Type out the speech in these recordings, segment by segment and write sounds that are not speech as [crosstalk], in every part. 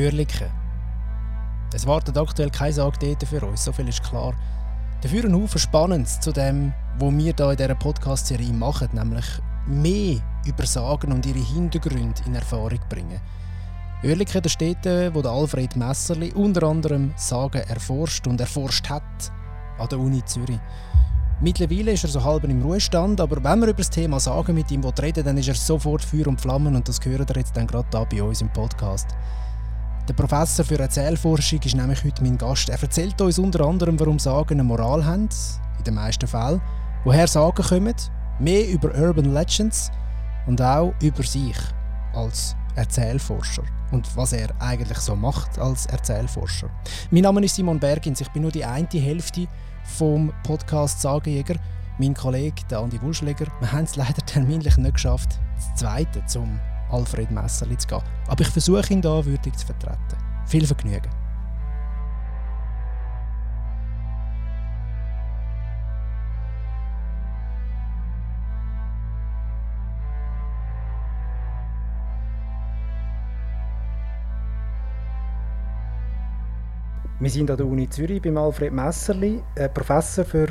Oerlikon. Es wartet aktuell keine Sage für uns, so viel ist klar. Dafür ein Haufen Spannendes zu dem, was wir hier in dieser Podcast-Serie machen, nämlich mehr über Sagen und ihre Hintergründe in Erfahrung bringen. Oerlikon, der Städte, wo Alfred Messerli unter anderem Sagen erforscht und erforscht hat an der Uni Zürich. Mittlerweile ist er so halb im Ruhestand, aber wenn wir über das Thema Sagen mit ihm reden dann ist er sofort Feuer und Flammen und das hören ihr jetzt dann gerade da bei uns im Podcast. Der Professor für Erzählforschung ist nämlich heute mein Gast. Er erzählt uns unter anderem, warum Sagen eine Moral haben, in den meisten Fällen, woher Sagen kommen, mehr über Urban Legends und auch über sich als Erzählforscher und was er eigentlich so macht als Erzählforscher. Mein Name ist Simon Bergins, ich bin nur die eine Hälfte vom Podcast Sagenjäger. Mein Kollege, der Andi Wurschläger, wir haben es leider terminlich nicht geschafft, das zweite zum Alfred Messerli zu gehen. Aber ich versuche ihn da würdig zu vertreten. Viel Vergnügen. Wir sind an der Uni Zürich beim Alfred Messerli, Professor für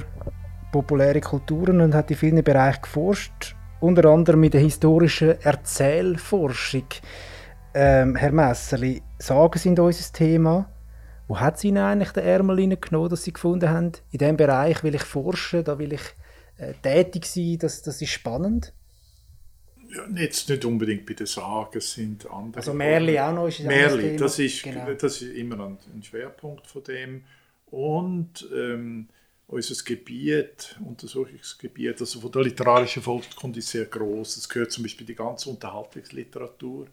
populäre Kulturen und hat in vielen Bereichen geforscht, unter anderem mit der historischen Erzählforschung. Ähm, Herr Messerli, Sagen sind unser Thema. Wo hat Sie Ihnen eigentlich den Ärmel genommen, dass Sie gefunden haben, in diesem Bereich will ich forschen, da will ich äh, tätig sein, das, das ist spannend? Ja, jetzt nicht unbedingt bei den Sagen, sind andere. Also Märli auch noch ist Märli, das ist, genau. das ist immer ein, ein, Schwerpunkt von dem. Und ähm, unser Gebiet, Untersuchungsgebiet, also von der literarischen Volkskunde ist sehr groß. Es gehört zum Beispiel die ganze Unterhaltungsliteratur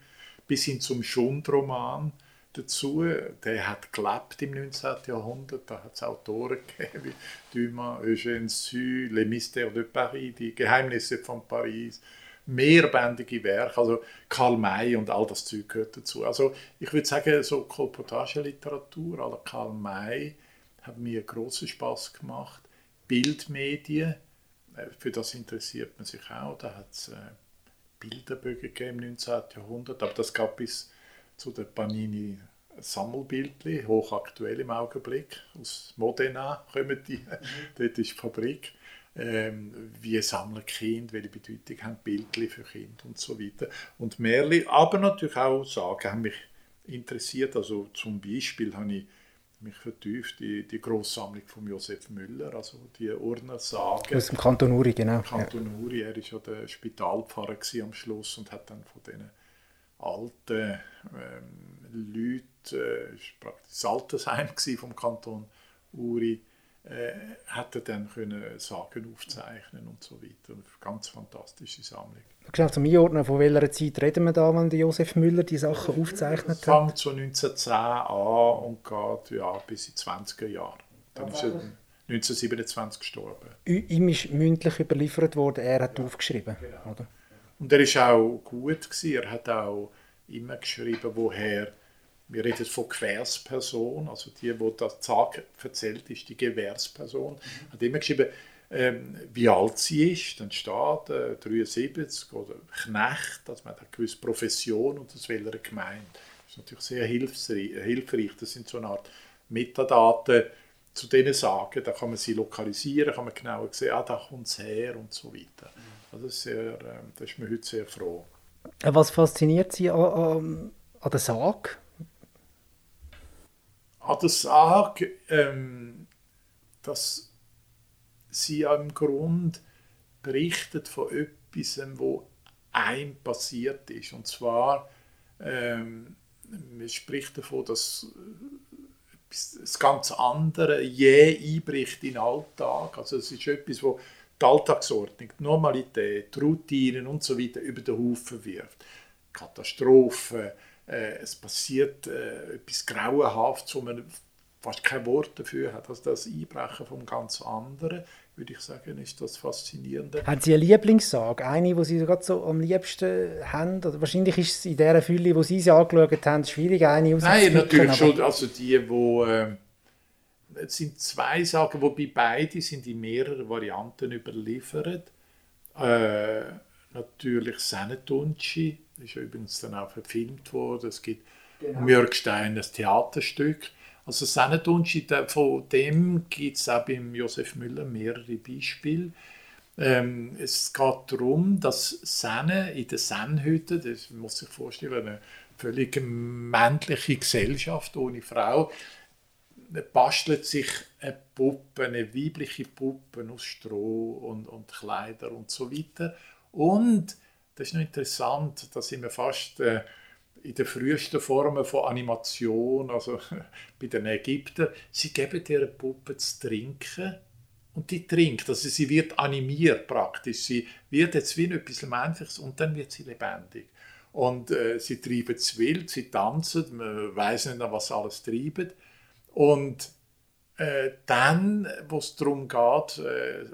bis hin zum Schundroman dazu. Der hat gelebt im 19. Jahrhundert. Da hat es Autoren gegeben wie Dumas, Eugène Sue, Les Mystères de Paris, die Geheimnisse von Paris mehrbändige Werke, also Karl May und all das Zeug gehört dazu. Also ich würde sagen, so Kolportageliteratur la Karl May hat mir großen Spaß gemacht. Bildmedien, äh, für das interessiert man sich auch. Da hat es äh, Bilderbögen gegeben im 19. Jahrhundert, aber das gab bis zu der Panini Sammelbildli, hochaktuell im Augenblick. Aus Modena kommen die, mhm. [laughs] dort ist die Fabrik ähm, wie sammeln Kinder, welche Bedeutung haben Bildchen für Kinder und so weiter. Und Märchen, aber natürlich auch Sagen haben mich interessiert. Also zum Beispiel habe ich mich vertieft in die Grosssammlung von Josef Müller, also die Urner Sagen. Aus dem Kanton Uri, genau. Kanton Uri, er war ja der Spitalpfarrer am Schluss und hat dann von diesen alten ähm, Leuten, äh, praktisch das Altersheim vom Kanton Uri, äh, hat er dann können Sagen aufzeichnen und so weiter. Eine ganz fantastische Sammlung. Genau, zum Einordnen, von welcher Zeit reden wir da, wenn Josef Müller die Sachen aufzeichnet hat? fängt so 1910 an und geht ja, bis in die 20er Jahre. Dann ist er 1927 gestorben. Ihm ist mündlich überliefert worden, er hat ja, aufgeschrieben. Genau. Oder? Und er war auch gut. Gewesen. Er hat auch immer geschrieben, woher wir reden von Gewährsperson, also die, die das Zag erzählt, ist die Gewährsperson, mhm. hat immer geschrieben, ähm, wie alt sie ist, dann steht äh, 73 oder Knecht, also man hat eine gewisse Profession und aus welcher Gemeinde. Das ist natürlich sehr hilfreich, hilfreich. Das sind so eine Art Metadaten zu denen sagen, da kann man sie lokalisieren, kann man genauer sehen, ah, da kommt es her und so weiter. Mhm. Also das, ist sehr, äh, da ist man heute sehr froh. Was fasziniert Sie an, an, an der Sage? An der Sage, ähm, dass sie im Grund berichtet von etwas, wo einem passiert ist. Und zwar, ähm, man spricht davon, dass das ganz andere je einbricht in den Alltag. Also es ist etwas, wo die Alltagsordnung, die Normalität, Routinen und so weiter über den Haufen wirft. Katastrophen, äh, es passiert äh, etwas Grauenhaftes, wo man fast kein Wort dafür hat. Also das Einbrechen vom ganz anderen, würde ich sagen, ist das Faszinierende. Haben Sie eine Lieblingssage? Eine, die Sie gerade so am liebsten haben? Oder wahrscheinlich ist es in der Fülle, wo Sie sie angeschaut haben, schwierig, eine Nein, natürlich schon. Also die, wo... Äh, es sind zwei Sagen, wobei beide sind in mehreren Varianten überliefert. Äh, natürlich Senetunci, ist ja übrigens dann auch verfilmt worden. Es gibt genau. Mürgstein ein Theaterstück. Also Sennentuntschi, von dem gibt es auch beim Josef Müller mehrere Beispiele. Ähm, es geht darum, dass Senne in der Sennhütte, das muss sich vorstellen, eine völlig männliche Gesellschaft ohne Frau, bastelt sich eine Puppe, eine weibliche Puppe aus Stroh und, und Kleider und so weiter. Und das ist noch interessant, da sind wir fast äh, in den frühesten Formen von Animation, also [laughs] bei den Ägyptern, sie geben dieser Puppe zu trinken und die trinkt, also sie wird animiert praktisch, sie wird jetzt wie etwas Menschliches und dann wird sie lebendig. Und äh, sie treiben es wild, sie tanzen, man weiß nicht, was alles treiben. Und äh, dann, wo es darum geht, äh,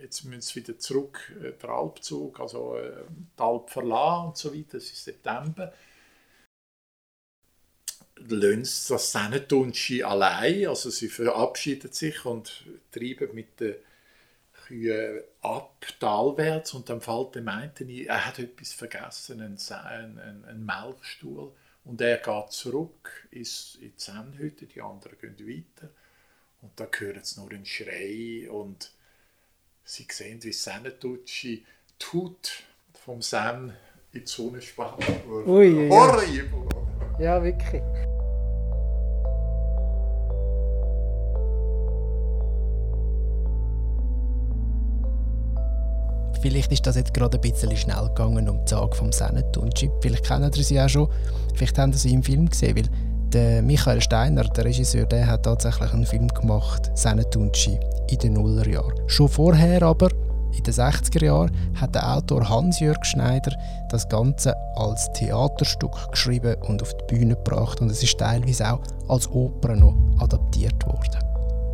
jetzt müssen sie wieder zurück, äh, der Alpzug, also äh, die Alp verlassen und so weiter, das ist September, lassen sie das Sennetunschi allein, also sie verabschieden sich und treiben mit den Kühen ab, talwärts, und dann fällt dem einen ein, er hat etwas vergessen, einen, einen, einen Melkstuhl, und er geht zurück ins, in die Sennhütte, die anderen gehen weiter. Und da hören sie nur einen Schrei und sie sehen, wie Sennetutschi tut vom Sen in die Sonne spannt. Ui, ja. ja, wirklich. Vielleicht ist das jetzt gerade ein bisschen schnell gegangen um die Sage vom Sennetunci. Vielleicht kennen ihr sie auch schon. Vielleicht haben sie im Film gesehen, weil der Michael Steiner, der Regisseur, der hat tatsächlich einen Film gemacht, Sennetunci, in den Nullerjahren. Schon vorher aber, in den 60er Jahren, hat der Autor Hans-Jörg Schneider das Ganze als Theaterstück geschrieben und auf die Bühne gebracht und es ist teilweise auch als Oper noch adaptiert worden.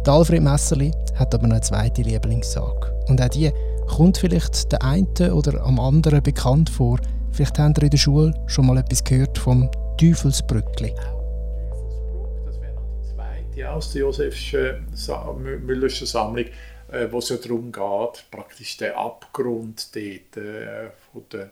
Der Alfred Messerli hat aber noch eine zweite Lieblingssage und auch die kommt vielleicht der eine oder am anderen bekannt vor. Vielleicht habt ihr in der Schule schon mal etwas gehört vom Teufelsbrückli. Die aus der Josefschen Müllerschen Sammlung, äh, wo es ja darum geht, praktisch den Abgrund dort, äh, von der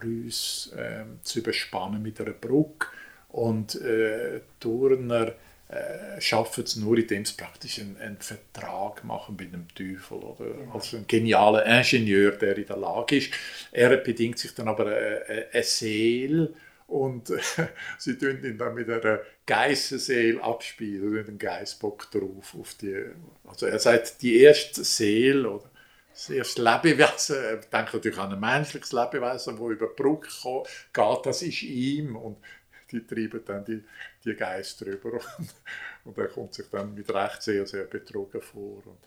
Rüs äh, zu überspannen mit einer Brücke. Und äh, Turner äh, schaffen es nur, indem sie praktisch einen, einen, Vertrag machen mit dem Teufel. Oder? Also ein genialer Ingenieur, der in der Lage ist. Er bedingt sich dann aber eine, äh, äh, eine Seele und äh, [laughs] sie tun ihn dann mit einer Geissenseele abspielen, mit einem Geissbock drauf. Auf die, also er sagt, die erste Seele oder das erste Lebewesen, er denkt natürlich an ein menschliches Lebewesen, das über die Brücke geht, das ist ihm. Und die treiben dann die, die Geister rüber. [laughs] Und, und er kommt sich dann mit Recht sehr, sehr betrogen vor und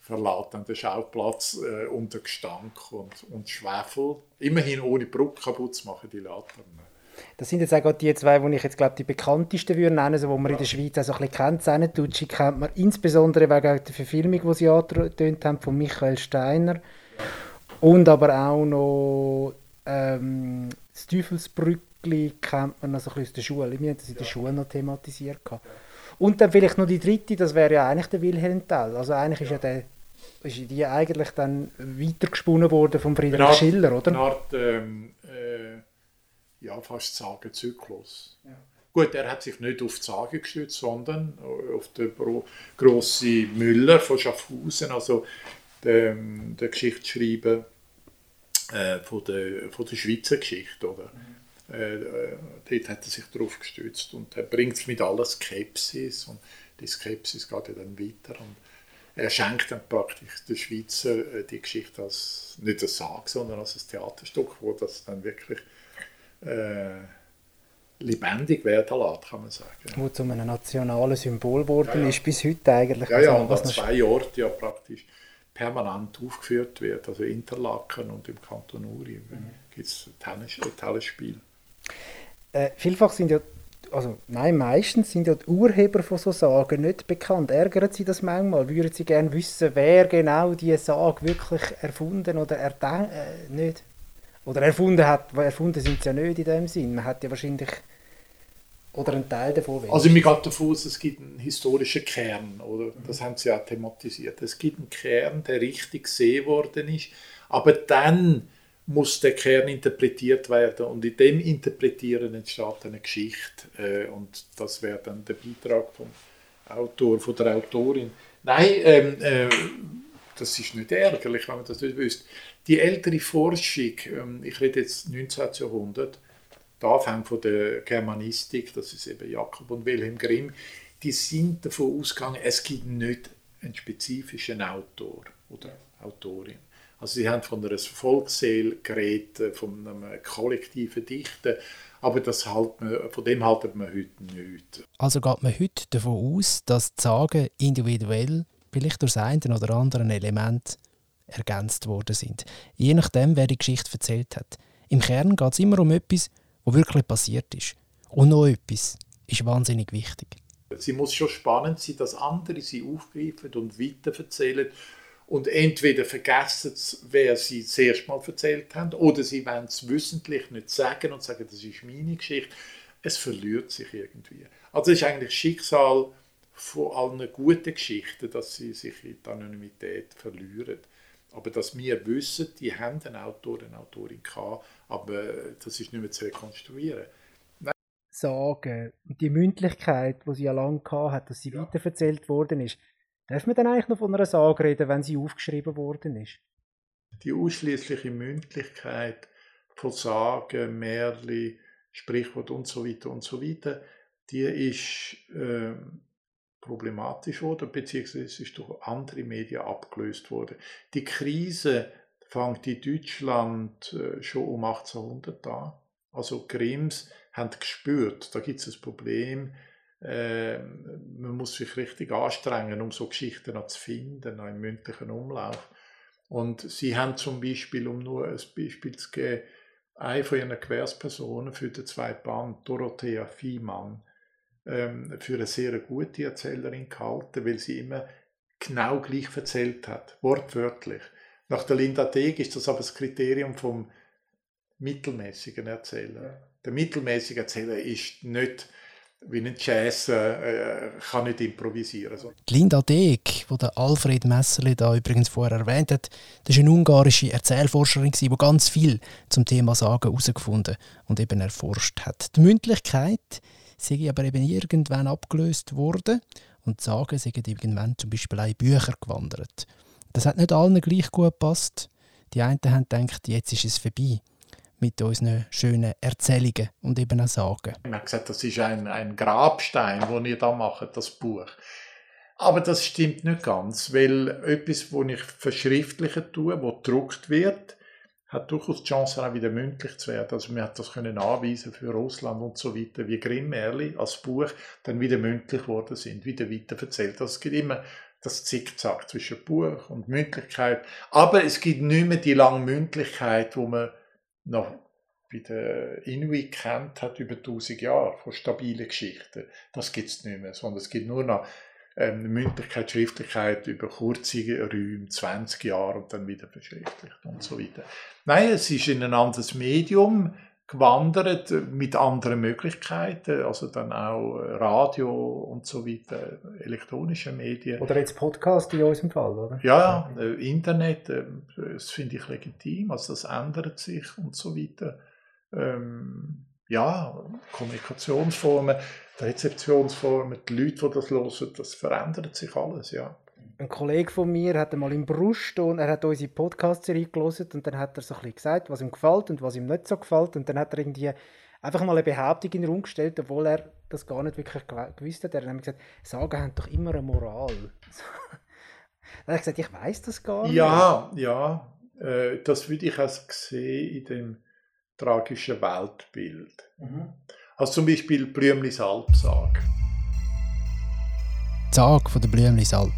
verlässt dann den Schauplatz äh, unter Gestank und, und Schwefel. Immerhin ohne Brücke kaputt zu machen, die Laternen. Das sind jetzt auch die zwei, die ich jetzt glaube die bekanntesten würde nennen, so, die man ja. in der Schweiz auch so ein bisschen kennt. Sennetucci kennt man insbesondere wegen der Verfilmung, die sie angetönt haben, von Michael Steiner. Ja. Und aber auch noch ähm, das Teufelsbrück Stückchen kennt man noch so ein bisschen aus der Schule. Wir haben das in der Schule noch thematisiert. Und dann vielleicht noch die dritte, das wäre ja eigentlich der Wilhelm Tell. Also eigentlich ist ja der ist die eigentlich dann weitergesponnen worden von Friedrich Art, Schiller, oder? Eine Art, ähm, äh, ja, fast Sagenzyklus. Ja. Gut, er hat sich nicht auf die Sage gestützt, sondern auf den grossen Müller von Schaffhausen, also den, den Geschichtsschreiber äh, von, der, von der Schweizer Geschichte. Oder? Mhm. Äh, äh, dort hat er sich darauf gestützt und er bringt es mit aller Skepsis und die Skepsis geht ja dann weiter und er schenkt dann praktisch der Schweizer äh, die Geschichte als nicht als Sag, sondern als ein Theaterstück, wo das dann wirklich äh, lebendig werden lässt, kann man sagen. Wo zu einem nationalen Symbol geworden ja, ja. ist, bis heute eigentlich. Ja, ja, also, und an zwei Orten ja praktisch permanent aufgeführt wird, also Interlaken und im Kanton Uri mhm. gibt es Tennis, Tennisspiel. Äh, vielfach sind ja, also nein, meistens sind ja die Urheber von so Sagen nicht bekannt. Ärgern Sie das manchmal? Würden Sie gerne wissen, wer genau diese Sage wirklich erfunden oder erdenkt, äh, nicht? Oder erfunden hat, erfunden sind sie ja nicht in dem Sinn. Man hat ja wahrscheinlich oder einen Teil davon. Wenigstens. Also mir geht davon aus, es gibt einen historischen Kern, oder? Das haben sie auch thematisiert. Es gibt einen Kern, der richtig gesehen worden ist, aber dann muss der Kern interpretiert werden und in dem Interpretieren entsteht eine Geschichte äh, und das wäre dann der Beitrag vom Autor, von der Autorin. Nein, ähm, äh, das ist nicht ärgerlich, wenn man das nicht wüsste. Die ältere Forschung, ähm, ich rede jetzt 19. Jahrhundert, der Anfang von der Germanistik, das ist eben Jakob und Wilhelm Grimm, die sind davon ausgegangen, es gibt nicht einen spezifischen Autor oder Autorin. Also sie haben von einer Volksseele geredet, von einem kollektiven Dichten, aber das halt man, von dem haltet man heute nicht. Also geht man heute davon aus, dass die Sagen individuell vielleicht durch das eine oder andere Element ergänzt worden sind. Je nachdem, wer die Geschichte erzählt hat. Im Kern geht es immer um etwas, was wirklich passiert ist. Und noch etwas ist wahnsinnig wichtig. Sie muss schon spannend sein, dass andere sie aufgreifen und weiterverzählen und entweder vergessen sie, wer sie das erste Mal erzählt haben, oder sie wollen es wissentlich nicht sagen und sagen, das ist meine Geschichte. Es verliert sich irgendwie. Also es ist eigentlich Schicksal von allen guten Geschichten, dass sie sich in die Anonymität verlieren. Aber dass wir wissen, die haben einen Autor, eine Autorin gehabt, aber das ist nicht mehr zu rekonstruieren. Sagen und die Mündlichkeit, die sie ja lange hat, dass sie ja. weiterverzählt worden ist, Darf man dann eigentlich noch von einer Sage reden, wenn sie aufgeschrieben worden ist? Die ausschließliche Mündlichkeit von Sagen, Märchen, Sprichwort und so weiter und so weiter, die ist äh, problematisch worden, beziehungsweise ist durch andere Medien abgelöst worden. Die Krise fängt in Deutschland äh, schon um 1800 an. Also Grimms haben gespürt, da gibt es ein Problem, äh, man muss sich richtig anstrengen, um so Geschichten zu finden, noch im mündlichen Umlauf. Und sie haben zum Beispiel, um nur ein Beispiel zu geben, eine von ihren Gewährspersonen für den zweiten Band, Dorothea Viehmann, ähm, für eine sehr gute Erzählerin gehalten, weil sie immer genau gleich erzählt hat, wortwörtlich. Nach der Linda Deg ist das aber das Kriterium vom mittelmäßigen Erzähler. Der mittelmäßige Erzähler ist nicht wie ein Jazz äh, kann nicht improvisieren. So. Linda Deg, die der Alfred Messerli da übrigens vorher erwähnt hat, das ist eine ungarische Erzählforscherin, die ganz viel zum Thema Sagen herausgefunden und eben erforscht hat. Die Mündlichkeit sei aber eben irgendwann abgelöst worden und Sagen sind irgendwann zum Beispiel auch in Bücher gewandert. Das hat nicht allen gleich gut gepasst. Die einen haben gedacht, jetzt ist es vorbei mit unseren schönen Erzählungen und eben auch Sagen. Man hat gesagt, das ist ein, ein Grabstein, den ihr da macht, das Buch. Aber das stimmt nicht ganz, weil etwas, das ich verschriftlichen tue, wo gedruckt wird, hat durchaus die Chance, auch wieder mündlich zu werden. Also man hat das können anweisen für Russland und so weiter, wie Grimm-Märli als Buch dann wieder mündlich geworden sind, wieder weiter erzählt. Also es gibt immer das Zickzack zwischen Buch und Mündlichkeit. Aber es gibt nicht mehr die lange Mündlichkeit, wo man noch bei den Inuit kennt hat über 1000 Jahre von stabilen Geschichten. Das gibt es nicht mehr, sondern es gibt nur noch ähm, Mündlichkeit, Schriftlichkeit über kurze Räume, 20 Jahre und dann wieder verschriftlicht und so weiter. Nein, es ist in ein anderes Medium gewandert mit anderen Möglichkeiten, also dann auch Radio und so weiter, elektronische Medien. Oder jetzt Podcast in unserem Fall, oder? Ja, äh, Internet, äh, das finde ich legitim, also das ändert sich und so weiter. Ähm, ja, Kommunikationsformen, Rezeptionsformen, die Leute, die das hören, das verändert sich alles, ja ein Kollege von mir hat einmal im Brust und er hat unsere Podcast-Serie gelesen und dann hat er so ein bisschen gesagt, was ihm gefällt und was ihm nicht so gefällt und dann hat er irgendwie einfach mal eine Behauptung in den Raum gestellt, obwohl er das gar nicht wirklich gewusst hat. Er hat nämlich gesagt, Sagen haben doch immer eine Moral. [laughs] dann hat er gesagt, ich weiß das gar nicht. Ja, ja, äh, das würde ich auch sehen in dem tragischen Weltbild. Mhm. Also zum Beispiel Blümlis Alpsag. Die Sage von der Blümlis Alp.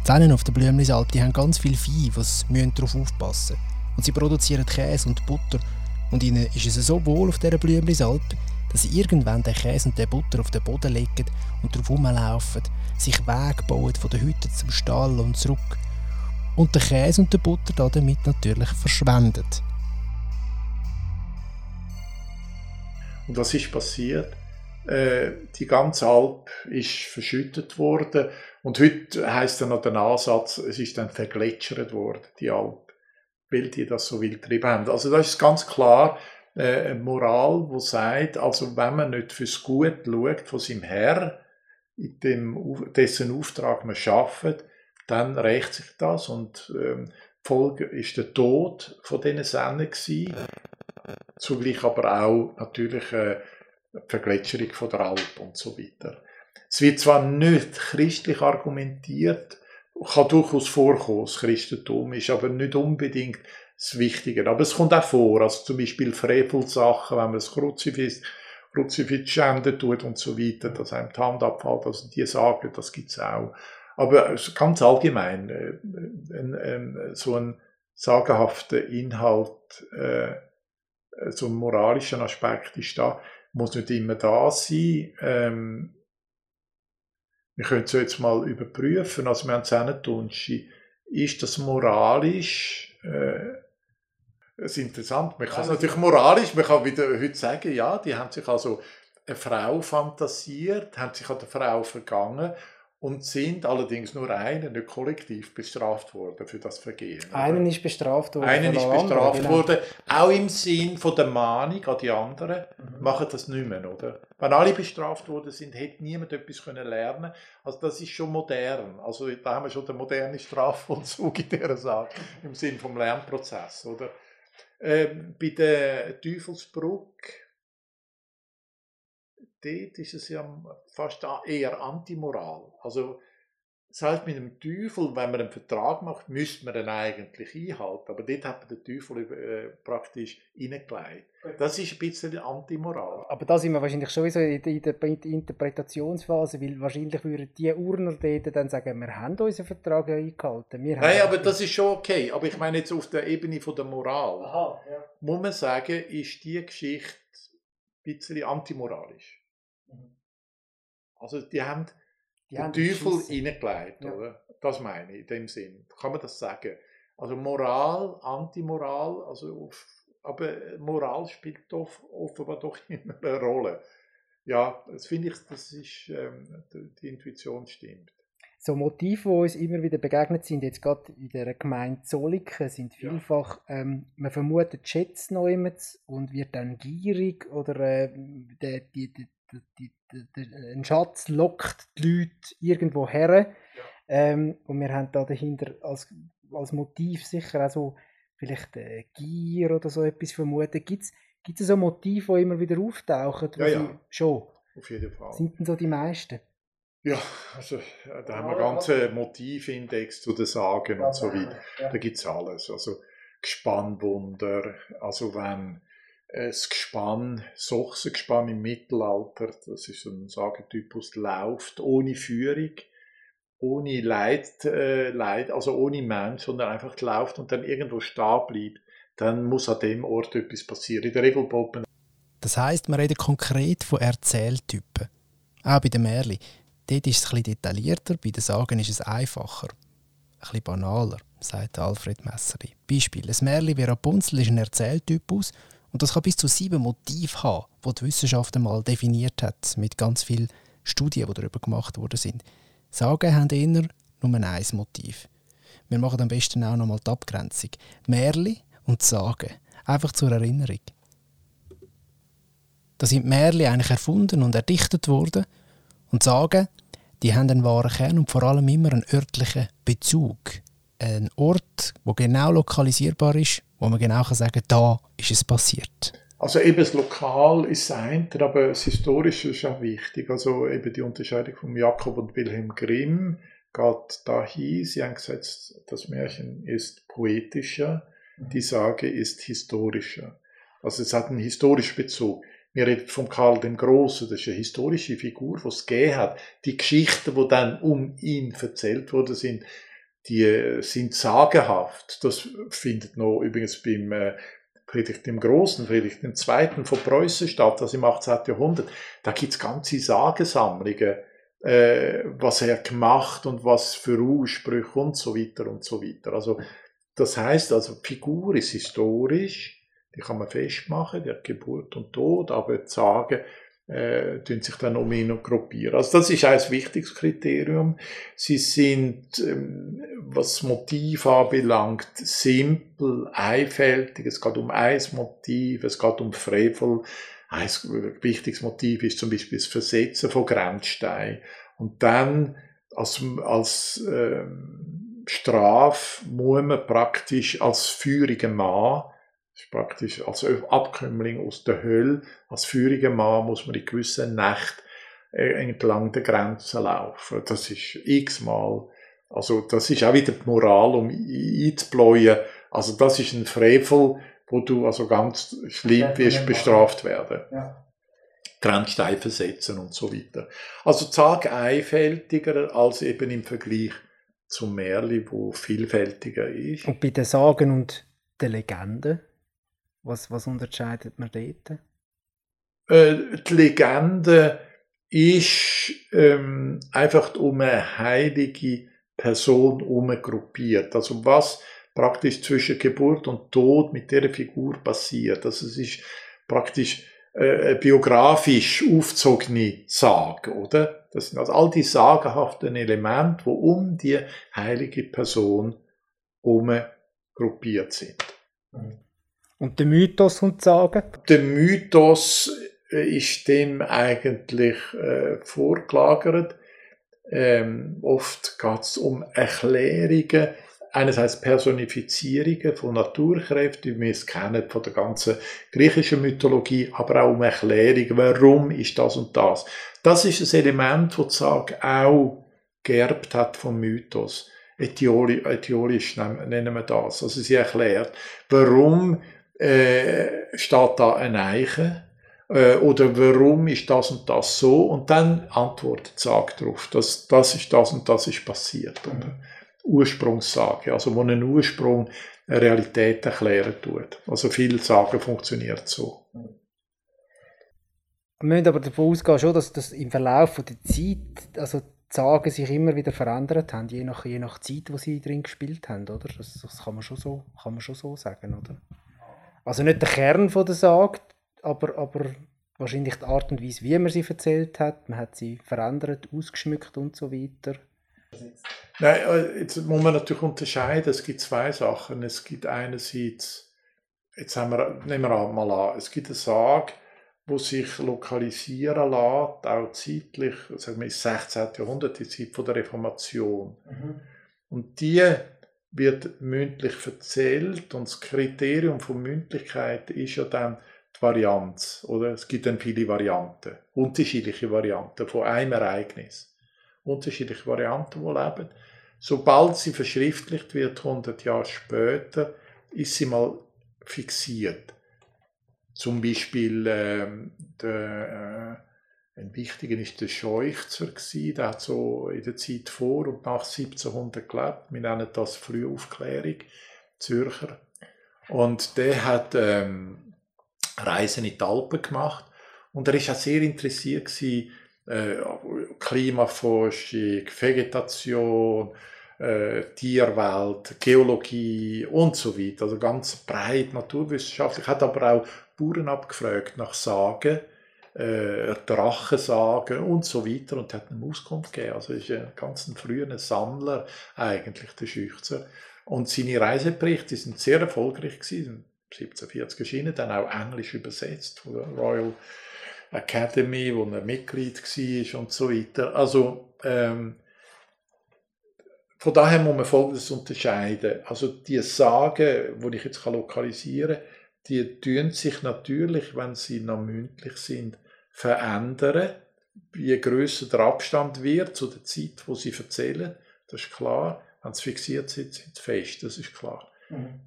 Die Zähne auf der Blümlisalp die haben ganz viel Vieh, was darauf aufpassen Und sie produzieren Käse und Butter. Und ihnen ist es so wohl auf dieser Blümlisalp, dass sie irgendwann den Käse und den Butter auf den Boden legen und darauf herumlaufen, sich Wege bauen von der Hütte zum Stall und zurück. Und den Käse und den Butter damit natürlich verschwendet. Und was ist passiert? Äh, die ganze Alp ist verschüttet worden und heute heißt dann noch der Ansatz, es ist dann vergletschert worden, die Alp. weil die das so wild getrieben haben. Also das ist ganz klar äh, eine Moral, die sagt, also wenn man nicht fürs Gut schaut von seinem Herr, in dem, dessen Auftrag man schafft, dann rächt sich das und ähm, Folge ist der Tod von diesen Senden gewesen. Zugleich aber auch natürlich äh, die Vergletscherung von der Alp und so weiter. Es wird zwar nicht christlich argumentiert, kann durchaus vorkommen, das Christentum ist aber nicht unbedingt das Wichtige. Aber es kommt auch vor, also zum Beispiel Frevelsachen, wenn man das Kruzifix, Kruzifix schändet tut und so weiter, dass einem die Hand abfällt, also die sagen, das gibt es auch. Aber ganz allgemein, äh, so ein sagenhafter Inhalt, äh, so ein moralischer Aspekt ist da, muss nicht immer da sein. Ähm, wir können es jetzt mal überprüfen, also wir haben Zähnetunschi, ist das moralisch, äh, das ist interessant, man kann es natürlich moralisch, man kann wieder heute sagen, ja, die haben sich also eine Frau fantasiert, haben sich an der Frau vergangen und sind allerdings nur einer, nicht kollektiv bestraft worden für das Vergehen. Einen ist bestraft worden. Einen ist bestraft anderen, genau. worden, auch im Sinn von der Mahnung an die anderen, mhm. machen das nicht mehr, oder? Wenn alle bestraft worden sind, hätte niemand etwas können lernen Also das ist schon modern. Also da haben wir schon den modernen Strafvollzug in dieser Sache, im Sinn vom Lernprozess, oder? Ähm, bei der Teufelsbrücke dort ist es ja fast eher Antimoral. Also, das heißt, mit dem Teufel, wenn man einen Vertrag macht, müsste man den eigentlich einhalten. Aber dort hat man den Teufel äh, praktisch reingelegt. Das ist ein bisschen Antimoral. Aber da sind wir wahrscheinlich schon so in der, Interpretationsphase, weil wahrscheinlich würden die Urner dort dann sagen, wir haben unseren Vertrag eingehalten. Wir Nein, aber das ist schon okay. Aber ich meine jetzt auf der Ebene von der Moral. Aha, ja. Muss man sagen, ist die Geschichte ein bisschen antimoralisch. Also die haben die den haben Teufel reingelegt, ja. oder? Das meine ich in dem Sinn. Kann man das sagen? Also Moral, Antimoral, also auf, aber Moral spielt doch, offenbar doch [laughs] immer eine Rolle. Ja, das finde ich, das ist, ähm, die Intuition stimmt. So Motive, die uns immer wieder begegnet sind, jetzt gerade in der Gemeinde Zolliken, sind vielfach, ja. ähm, man vermutet Schätze noch immer und wird dann gierig oder äh, die, die, die, die, ein Schatz lockt die Leute irgendwo her. Ja. Ähm, und wir haben da dahinter als, als Motiv sicher auch so vielleicht äh, Gier oder so etwas vermuten. Gibt es so Motive, die immer wieder auftauchen? Ja, ja. Schon? Auf jeden Fall. Sind denn so die meisten? Ja, also da haben wir ganze Motivindex zu den Sagen und so weiter. Da gibt es alles. Also Gespannwunder, also wenn das Gespann, Sochsengespann im Mittelalter, das ist ein Sagentypus, läuft ohne Führung, ohne Leid, äh, Leid, also ohne Mensch, sondern einfach läuft und dann irgendwo stehen bleibt, dann muss an dem Ort etwas passieren. In der Regel baut Das heisst, wir reden konkret von Erzähltypen. Auch bei den Märchen. Dort ist es ein bisschen detaillierter, bei den Sagen ist es einfacher. Ein banaler, sagt Alfred Messerli. Beispiel: Ein Märchen wie Rapunzel ist ein Erzähltypus und das kann bis zu sieben Motive haben, die die Wissenschaft einmal definiert hat, mit ganz vielen Studien, die darüber gemacht worden sind. Sagen haben eher nur ein Motiv. Wir machen am besten auch nochmal die Abgrenzung. Märli und Sagen. Einfach zur Erinnerung. Da sind Märli eigentlich erfunden und erdichtet worden. Und Sagen, die haben einen wahren Kern und vor allem immer einen örtlichen Bezug. Ein Ort, wo genau lokalisierbar ist wo man genau kann sagen da ist es passiert? Also eben das Lokal ist ein, aber das Historische ist auch wichtig. Also eben die Unterscheidung von Jakob und Wilhelm Grimm geht dahin. Sie haben gesagt, das Märchen ist poetischer, die Sage ist historischer. Also es hat einen historischen Bezug. Wir reden von Karl dem Großen, das ist eine historische Figur, die es gegeben hat. Die Geschichten, die dann um ihn erzählt worden sind, die sind sagenhaft. Das findet noch übrigens beim äh, Friedrich dem Großen, Friedrich dem Zweiten von Preußen statt, also im 18. Jahrhundert. Da gibt's ganze Sagesammlungen, äh, was er gemacht und was für Aussprüche und so weiter und so weiter. Also das heißt also, Figur ist historisch, die kann man festmachen, die hat Geburt und Tod, aber die Sagen äh, tun sich dann um ihn gruppieren. Also das ist ein wichtiges Kriterium. Sie sind, ähm, was Motiv anbelangt, simpel, einfältig. Es geht um ein Motiv, es geht um Frevel. Ein wichtiges Motiv ist zum Beispiel das Versetzen von Grenzsteinen. Und dann als, als ähm, Straf muss man praktisch als führiger Mann, praktisch als Abkömmling aus der Hölle, als führiger Mann muss man in gewissen Nächten äh, entlang der Grenze laufen. Das ist x-mal. Also das ist auch wieder die Moral, um einzubläuen. Also das ist ein Frevel, wo du also ganz schlimm wirst bestraft werden. Ja. Grenzsteine versetzen und so weiter. Also Zag einfältiger als eben im Vergleich zum Märli, wo vielfältiger ist. Und bei den Sagen und den Legenden, was, was unterscheidet man dort? Äh, die Legende ist ähm, einfach um eine heilige Person umgruppiert. Also was praktisch zwischen Geburt und Tod mit der Figur passiert. Also es ist praktisch äh, biografisch aufzogene Sage, oder? Das sind also all die sagenhaften Elemente, wo um die heilige Person gruppiert sind. Und der Mythos und Sagen? Der Mythos äh, ist dem eigentlich äh, vorgelagert. Ähm, oft geht es um Erklärungen, einerseits Personifizierungen von Naturkräften, wie wir es kennen von der ganzen griechischen Mythologie, aber auch um Erklärungen, warum ist das und das. Das ist ein Element, das Sage auch geerbt hat vom Mythos. Ätiolisch nennen wir das. Also sie erklärt, warum äh, steht da ein Eichen äh, oder warum ist das und das so und dann antwortet sagt darauf, dass das ist das und das ist passiert. Oder? Ursprungssage, also wo einen Ursprung eine Realität erklären tut. Also viel Sagen funktioniert so. Wir müssen aber davon ausgehen, schon, dass das im Verlauf der Zeit, also die Sagen sich immer wieder verändert haben, je nach, je nach Zeit, wo sie drin gespielt haben, oder? Das, das kann, man schon so, kann man schon so sagen, oder? Also nicht der Kern von der Sage, aber, aber wahrscheinlich die Art und Weise, wie man sie erzählt hat. Man hat sie verändert, ausgeschmückt und so weiter. Nein, äh, jetzt muss man natürlich unterscheiden. Es gibt zwei Sachen. Es gibt einerseits, jetzt haben wir, nehmen wir mal an, es gibt eine Sage, wo sich lokalisieren lässt, auch zeitlich, sagen wir, im 16. Jahrhundert, die Zeit der Reformation. Mhm. Und die wird mündlich erzählt und das Kriterium von Mündlichkeit ist ja dann die Varianz, oder? Es gibt dann viele Varianten, unterschiedliche Varianten von einem Ereignis. Unterschiedliche Varianten, die leben. Sobald sie verschriftlicht wird, 100 Jahre später, ist sie mal fixiert. Zum Beispiel ähm, der, äh, ein wichtiger ist der Scheuchzer der hat so in der Zeit vor und nach 1700 gelebt. Wir nennen das Frühaufklärung, Zürcher. Und der hat ähm, Reisen in die Alpen gemacht und er ist auch sehr interessiert gewesen, äh, Klimaforschung, Vegetation, äh, Tierwelt, Geologie und so weiter. Also ganz breit naturwissenschaftlich. Hat aber auch Bauern abgefragt nach Sagen, äh, Drachensagen und so weiter und hat eine Auskunft gegeben. Also ist ein ganz früher Sammler eigentlich, der Schüchzer. Und seine Reiseberichte sind sehr erfolgreich gewesen. 1740 erschienen, dann auch englisch übersetzt von der Royal Academy, wo er Mitglied war und so weiter. Also ähm, von daher muss man Folgendes unterscheiden. Also die Sagen, die ich jetzt lokalisieren kann, die tun sich natürlich, wenn sie noch mündlich sind, verändern. Je größer der Abstand wird zu der Zeit, wo sie erzählen, das ist klar. Wenn sie fixiert sind, sind sie fest, das ist klar. Mhm.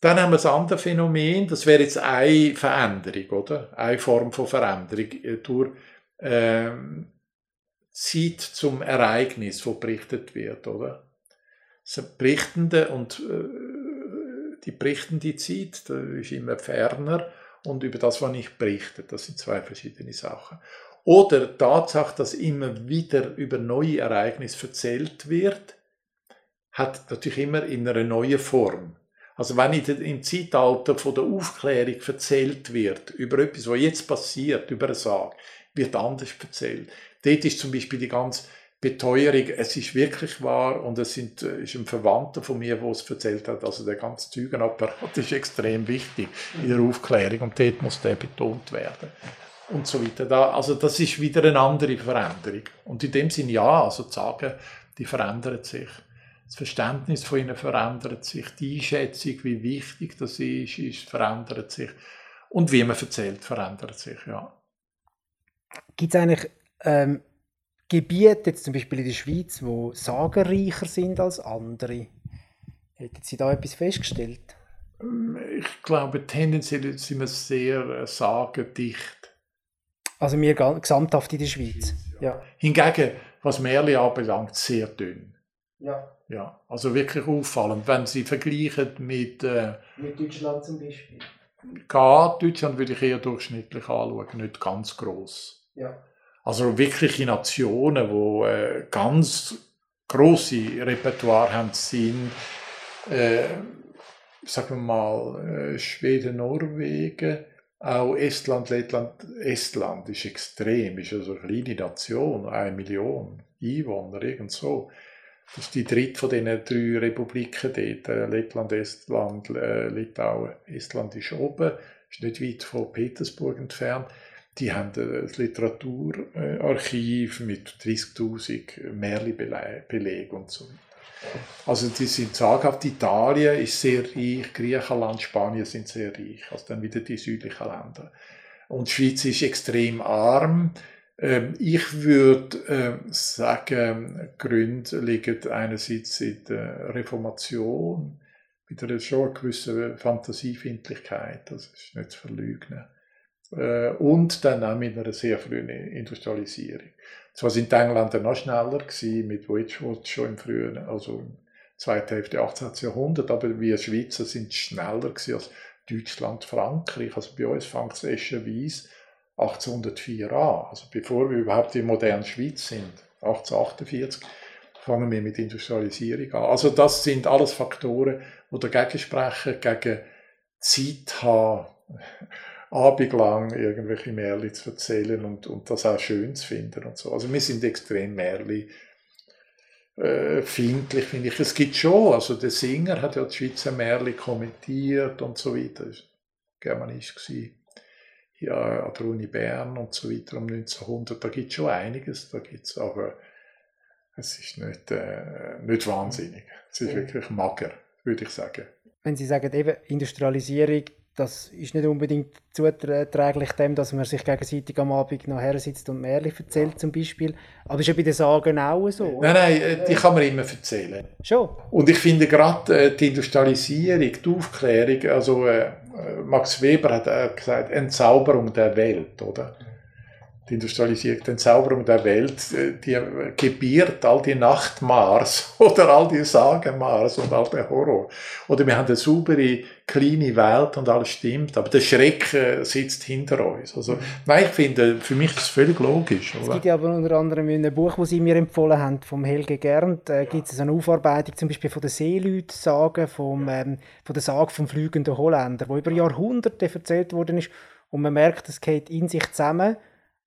Dann haben wir das andere Phänomen, das wäre jetzt eine Veränderung, oder? Eine Form von Veränderung äh, durch ähm, Zeit zum Ereignis, wo berichtet wird, oder? Das Berichtende und äh, die berichtende Zeit, das ist immer ferner und über das, was ich berichte, das sind zwei verschiedene Sachen. Oder Tatsache, dass immer wieder über neue Ereignisse erzählt wird, hat natürlich immer in einer neuen Form. Also wenn im Zeitalter von der Aufklärung erzählt wird, über etwas, was jetzt passiert, über eine Sache, wird anders erzählt. Dort ist zum Beispiel die ganze Beteuerung, es ist wirklich wahr und es sind, äh, ist ein Verwandter von mir, der es erzählt hat, also der ganze Zeugenapparat [laughs] ist extrem wichtig in der Aufklärung und dort muss der betont werden und so weiter. Da, also das ist wieder eine andere Veränderung. Und in dem Sinn ja, also die Sagen, die verändert sich. Das Verständnis von ihnen verändert sich, die Einschätzung, wie wichtig das ist, ist verändert sich. Und wie man erzählt, verändert sich, ja. Gibt es eigentlich ähm, Gebiete, jetzt zum Beispiel in der Schweiz, wo sagenreicher sind als andere? Hätten Sie da etwas festgestellt? Ich glaube, tendenziell sind wir sehr äh, sagendicht. Also wir gesamthaft in der Schweiz. Ja. Hingegen, was Märchen anbelangt, sehr dünn. Ja. Ja, also wirklich auffallend. Wenn Sie vergleichen mit... Äh, mit Deutschland zum Beispiel. Ja, Deutschland würde ich eher durchschnittlich anschauen, nicht ganz groß. Ja. Also wirkliche Nationen, die äh, ganz große Repertoire haben, sind, äh, sagen wir mal, äh, Schweden, Norwegen, auch Estland, Lettland. Estland ist extrem, ist also eine kleine Nation, eine Million Einwohner, irgend so. Das ist die dritte von diesen drei Republiken dort. Äh, Lettland, Estland, äh, Litauen. Estland ist oben, ist nicht weit von Petersburg entfernt. Die haben ein Literaturarchiv mit 30.000 Märchenbelegen und so. Also die sind saghaft. Italien ist sehr reich, Griechenland, Spanien sind sehr reich. Also dann wieder die südlichen Länder. Und die Schweiz ist extrem arm. Ähm, ich würde ähm, sagen, Gründe liegen einerseits in der Reformation, mit einer schon gewissen Fantasiefindlichkeit, das ist nicht zu verleugnen. Äh, und dann auch mit einer sehr frühen Industrialisierung. Zwar sind die Engländer noch schneller gewesen, mit Wedgwood schon im frühen, also im zweiten Hälfte 18. Jahrhundert, aber wir Schweizer sind schneller gewesen als Deutschland, Frankreich. Also bei uns fängt es eschenweise 1804 an. Also bevor wir überhaupt in modernen Schweiz sind, 1848, fangen wir mit Industrialisierung an. Also das sind alles Faktoren, die dagegen sprechen, gegen Zeit haben, abendlang irgendwelche Märchen zu erzählen und, und das auch schön zu finden und so. Also wir sind extrem Märchen äh, findlich, finde ich. Es gibt schon, also der Singer hat ja die Schweizer Märchen kommentiert und so weiter. Das war Germanist gewesen ja, an der Uni Bern und so weiter um 1900, da gibt es schon einiges, da gibt es aber, es ist nicht, äh, nicht wahnsinnig, es ist wirklich mager, würde ich sagen. Wenn Sie sagen, eben Industrialisierung, das ist nicht unbedingt zuträglich dem, dass man sich gegenseitig am Abend noch her sitzt und Märchen erzählt zum Beispiel. Aber ist ja bei den Sagen auch so? Nein, nein, äh, die kann man immer erzählen. Schon? Und ich finde gerade äh, die Industrialisierung, die Aufklärung, also äh, Max Weber hat gesagt, Entzauberung der Welt, oder? Die Industrialisierung, die Entzauberung der Welt, äh, die gebiert all die Nachtmars [laughs] oder all die Sagenmars und all der Horror. Oder wir haben eine saubere, kleine Welt und alles stimmt, aber der Schreck äh, sitzt hinter uns. Also, nein, ich finde, für mich ist es völlig logisch. Es gibt ja aber unter anderem in einem Buch, das Sie mir empfohlen haben, vom Helge Gernt, äh, gibt es eine Aufarbeitung zum Beispiel von den Seeleuten-Sagen, vom, ähm, von der Sage vom fliegenden Holländer, wo über Jahrhunderte erzählt worden ist und man merkt, es geht in sich zusammen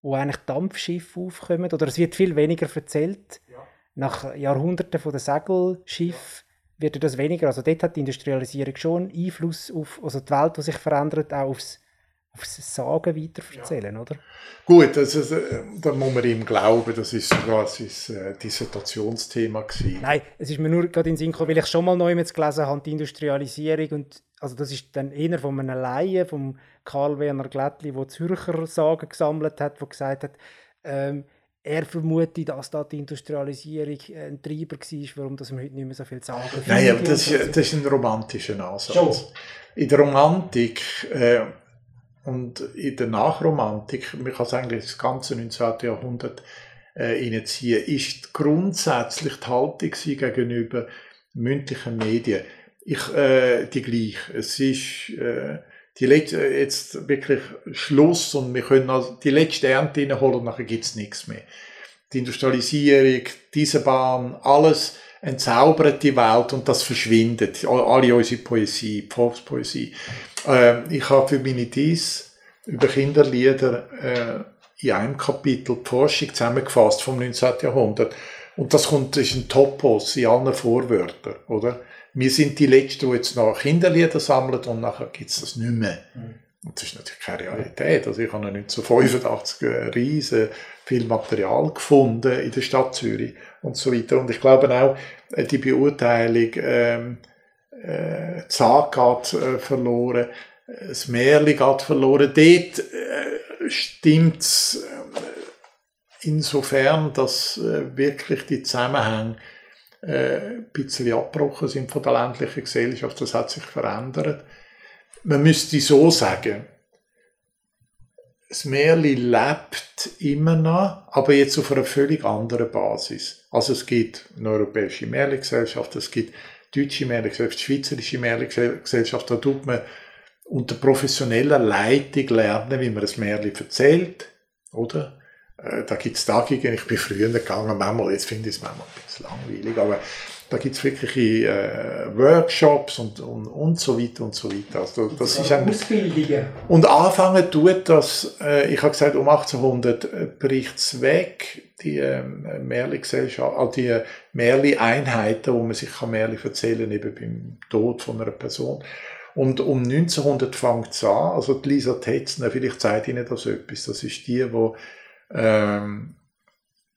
wo eigentlich Dampfschiffe aufkommen, oder es wird viel weniger erzählt. Ja. Nach Jahrhunderten von den Segelschiffen wird das weniger. Also dort hat die Industrialisierung schon Einfluss auf also die Welt, die sich verändert, auch aufs, aufs Sagen weiterverzählen, ja. oder? Gut, also, da muss man ihm glauben, das ist sogar ein äh, Dissertationsthema gewesen. Nein, es ist mir nur gerade in den Sinn gekommen, weil ich schon mal neu gelesen habe, die Industrialisierung und also das ist dann eher von einem Laien, vom Karl Werner Glättli, der Zürcher Sagen gesammelt hat, der gesagt hat, ähm, er vermutet, dass da die Industrialisierung ein Treiber war, warum wir heute nicht mehr so viel sagen. Nein, aber das, ist, das ist ein romantischer Ansatz. Schon. In der Romantik äh, und in der Nachromantik, man kann sagen, das ganze 19. Jahrhundert äh, initiieren, ist grundsätzlich die Haltung gegenüber mündlichen Medien ich, äh, die gleich. Es ist äh, die letzte, jetzt wirklich Schluss und wir können also die letzte Ernte reinholen und nachher gibt's nichts mehr. Die Industrialisierung, diese Bahn, alles entzaubert die Welt und das verschwindet. Alle unsere Poesie, Volkspoesie. Äh, ich habe für meine Dies über Kinderlieder äh, in einem Kapitel die Forschung zusammengefasst vom 19. Jahrhundert Und das kommt, das ist ein Topos in allen Vorwörtern, oder? Wir sind die Letzten, die jetzt noch Kinderlieder sammeln und nachher gibt's das nicht mehr. Mhm. Und das ist natürlich keine Realität. Also ich habe 1985 riesen viel Material gefunden in der Stadt Zürich und so weiter. Und ich glaube auch, äh, die Beurteilung, ähm, äh, Zag geht äh, verloren, das Märchen geht verloren. Dort äh, stimmt es äh, insofern, dass äh, wirklich die Zusammenhänge äh, ein bisschen abgebrochen sind von der ländlichen Gesellschaft. Das hat sich verändert. Man müsste so sagen, das Märli lebt immer noch, aber jetzt auf einer völlig anderen Basis. Also es gibt eine europäische Märli-Gesellschaft, es gibt deutsche Märli-Gesellschaft, schweizerische Märli-Gesellschaft, da tut man unter professioneller Leitung lernen, wie man das Märli erzählt, oder? Äh, da gibt's Tagungen, ich bin früher gegangen, manchmal, jetzt finde ich es manchmal ein bisschen langweilig, aber da gibt's wirklich äh, Workshops und, und, und so weiter und so weiter. Also das ist ein, Ausbildungen. Und anfangen tut das, äh, ich habe gesagt, um 1800 äh, bricht's weg, die äh, Märli-Gesellschaft, all die Märli-Einheiten, wo man sich kann Märli erzählen, eben beim Tod von einer Person. Und um 1900 fängt es an, also die Lisa Tetzner, vielleicht zeigt Ihnen das etwas, das ist die, die ähm,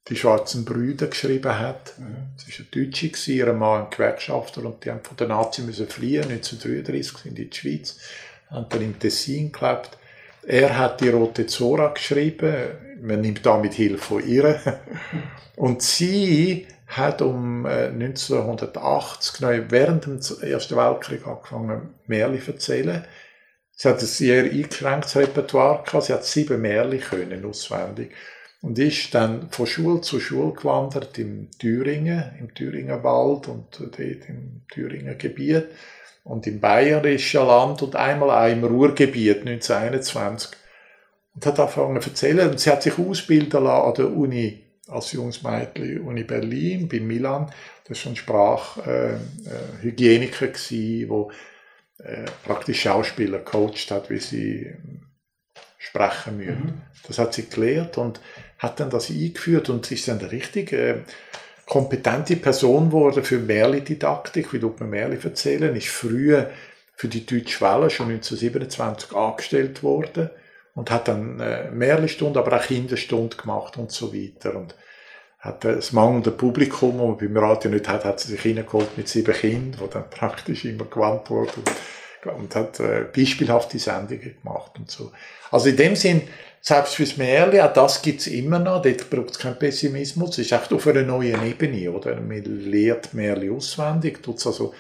die Schwarzen Brüder geschrieben hat. Mhm. Sie war eine Deutsche, ihr Mann ein Gewerkschafter und die haben von den Nazis müssen fliehen, 1933 sind in die Schweiz, haben dann im Tessin gelebt. Er hat die Rote Zora geschrieben, man nimmt damit Hilfe von ihr. [laughs] Und sie hat um 1980, äh, während dem Ersten Weltkrieg angefangen, Märchen zu erzählen. Sie hat ein sehr eingeschränktes Repertoire gehabt, sie hat sieben Märchen können, auswendig und ist dann von Schule zu Schule gewandert im Thüringen, im Thüringer Wald und dort im Thüringer Gebiet. Und im Bayerischen Land und einmal auch im Ruhrgebiet 1921 und hat angefangen zu erzählen. Und sie hat sich ausbilden lassen an der Uni als Jungsmädchen Uni Berlin bei Milan. Das war schon Sprachhygieniker äh, äh, wo äh, praktisch Schauspieler coacht hat wie sie sprechen müssen. Mhm. das hat sie gelehrt und hat dann das eingeführt und ist dann richtig äh, kompetente Person geworden für Märli-Didaktik, wie man Märli erzählen, ist früher für die Deutsche Welle schon 1927 angestellt worden und hat dann äh, Märli-Stunde, aber auch Kinderstunde gemacht und so weiter und hat das mangelnde Publikum, das man beim Radio nicht hat, hat sie sich reingeholt mit sieben Kindern, die dann praktisch immer gewandt wurden und, und hat äh, beispielhafte Sendungen gemacht und so. Also in dem Sinn selbst fürs Märchen, auch das gibt's immer noch, dort braucht es keinen Pessimismus, es ist echt auf einer neuen Ebene, oder? Man lernt Märchen auswendig, tut's also,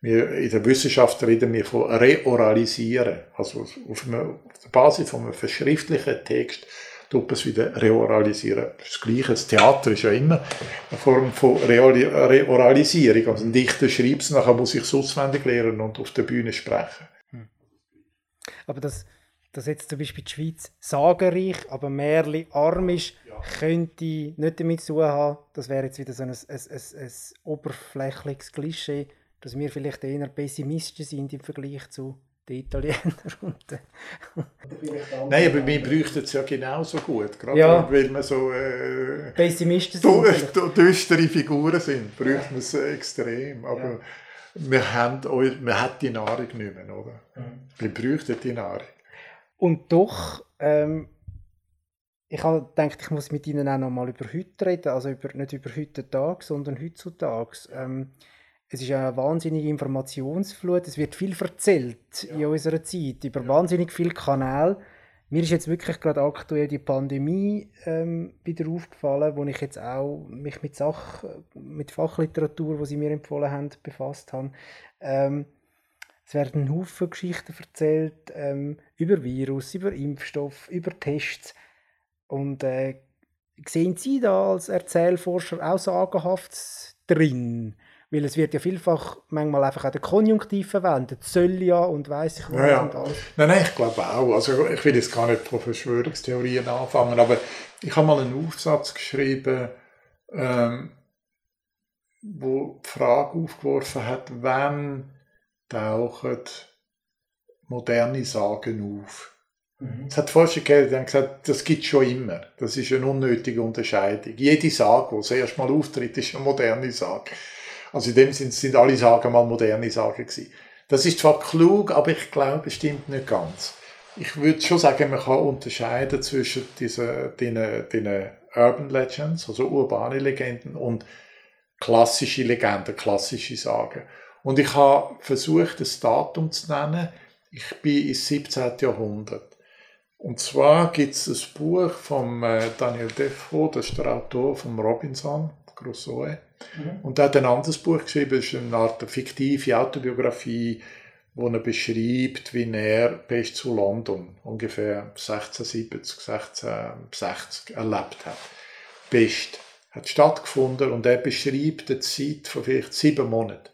wir, in der Wissenschaft reden wir von Reoralisieren, also auf, einer, auf der Basis von einem verschriftlichen Text, tut man es wieder reoralisieren. Das Gleiche, das Theater ist ja immer eine Form von Reoralisierung. Also ein Dichter schreibt es, nachher muss ich es auswendig lernen und auf der Bühne sprechen. Hm. Aber das, dass jetzt zum Beispiel die Schweiz sagenreich, aber Märli arm ist, ja. könnte nicht damit zu tun haben, das wäre jetzt wieder so ein, ein, ein, ein oberflächliches Klischee, dass wir vielleicht eher pessimistisch sind im Vergleich zu den Italienern. [laughs] Und, Nein, aber wir bräuchten es ja genauso gut, gerade ja. weil wir so äh, Pessimisten sind. [laughs] düstere Figuren sind, bräuchten wir es extrem. Aber ja. wir, haben, wir haben die Nahrung nicht mehr, oder? Wir bräuchten die Nahrung. Und doch, ähm, ich habe gedacht, ich muss mit Ihnen auch noch mal über heute reden, also über, nicht über heute Tag, sondern heutzutage. Ähm, es ist eine wahnsinnige Informationsflut, es wird viel erzählt ja. in unserer Zeit, über ja. wahnsinnig viele Kanäle. Mir ist jetzt wirklich gerade aktuell die Pandemie ähm, wieder aufgefallen, wo ich jetzt auch mich mit Sach, mit Fachliteratur, wo sie mir empfohlen haben, befasst habe. Ähm, es werden Haufen Geschichten erzählt ähm, über Virus, über Impfstoff, über Tests. Und äh, sehen Sie da als Erzählforscher auch sagenhaft drin? Weil es wird ja vielfach manchmal einfach auch der Konjunktiv verwendet. Soll ja und weiß ich was ja, und alles. Nein, nein, ich glaube auch. Also ich will jetzt gar nicht von Verschwörungstheorien anfangen, aber ich habe mal einen Aufsatz geschrieben, ähm, wo die Frage aufgeworfen hat, wenn tauchen moderne Sagen auf. Mhm. Es hat Forscher gegeben, die haben gesagt, das gibt es schon immer. Das ist eine unnötige Unterscheidung. Jede Sage, die das erste Mal auftritt, ist eine moderne Sage. Also in dem Sinne sind alle Sagen mal moderne Sagen gewesen. Das ist zwar klug, aber ich glaube, es stimmt nicht ganz. Ich würde schon sagen, man kann unterscheiden zwischen diesen, diesen, diesen Urban Legends, also urbane Legenden und klassische Legenden, klassische Sagen. Und ich habe versucht, das Datum zu nennen. Ich bin ins 17. Jahrhundert. Und zwar gibt es ein Buch von äh, Daniel Defoe, das ist der Autor von Robinson Crusoe. Mhm. Und er hat ein anderes Buch geschrieben, das ist eine Art fiktive Autobiografie, wo er beschreibt, wie er bis zu London ungefähr 1670, 1660 erlebt hat. Pest hat stattgefunden und er beschreibt eine Zeit von vielleicht sieben Monaten.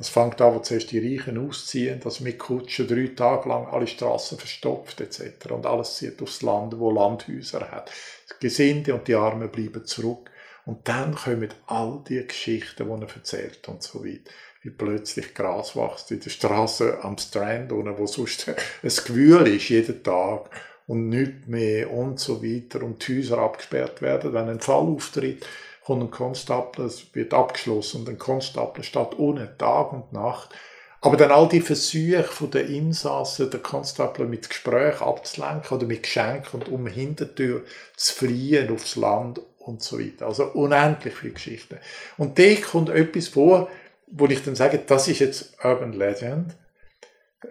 Das fängt an, wo zuerst die Reichen ausziehen, dass mit Kutschen drei Tage lang alle Straßen verstopft etc. Und alles zieht aufs Land, wo Landhäuser hat. Die Gesinde und die Armen bleiben zurück. Und dann kommen all die Geschichten, die er erzählt und so weiter. Wie plötzlich Gras wächst in der Straße am Strand, wo sonst ein Gewühl ist, jeden Tag und nichts mehr und so weiter und die Häuser abgesperrt werden. Wenn ein Fall auftritt, kommt ein Konstabler, es wird abgeschlossen und ein Konstabler steht ohne Tag und Nacht. Aber dann all die Versuche von der Insassen, der Konstabler mit Gespräch abzulenken oder mit Geschenken und um Hintertür zu fliehen aufs Land und so weiter. Also unendlich viele Geschichten. Und da kommt etwas vor, wo ich dann sage, das ist jetzt Urban Legend.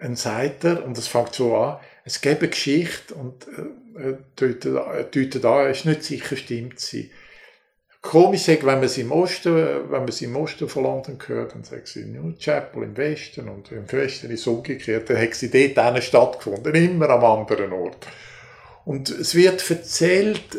Ein Seiter, und das fängt so an, es gibt eine Geschichte und äh, deutet an, es ist nicht sicher, stimmt sie. Komisch wenn man es im Osten, wenn man es im Osten von London hört, dann sagt sie New Chapel im Westen und im Westen ist es umgekehrt, dann hat sie dort stattgefunden, immer am anderen Ort. Und es wird erzählt,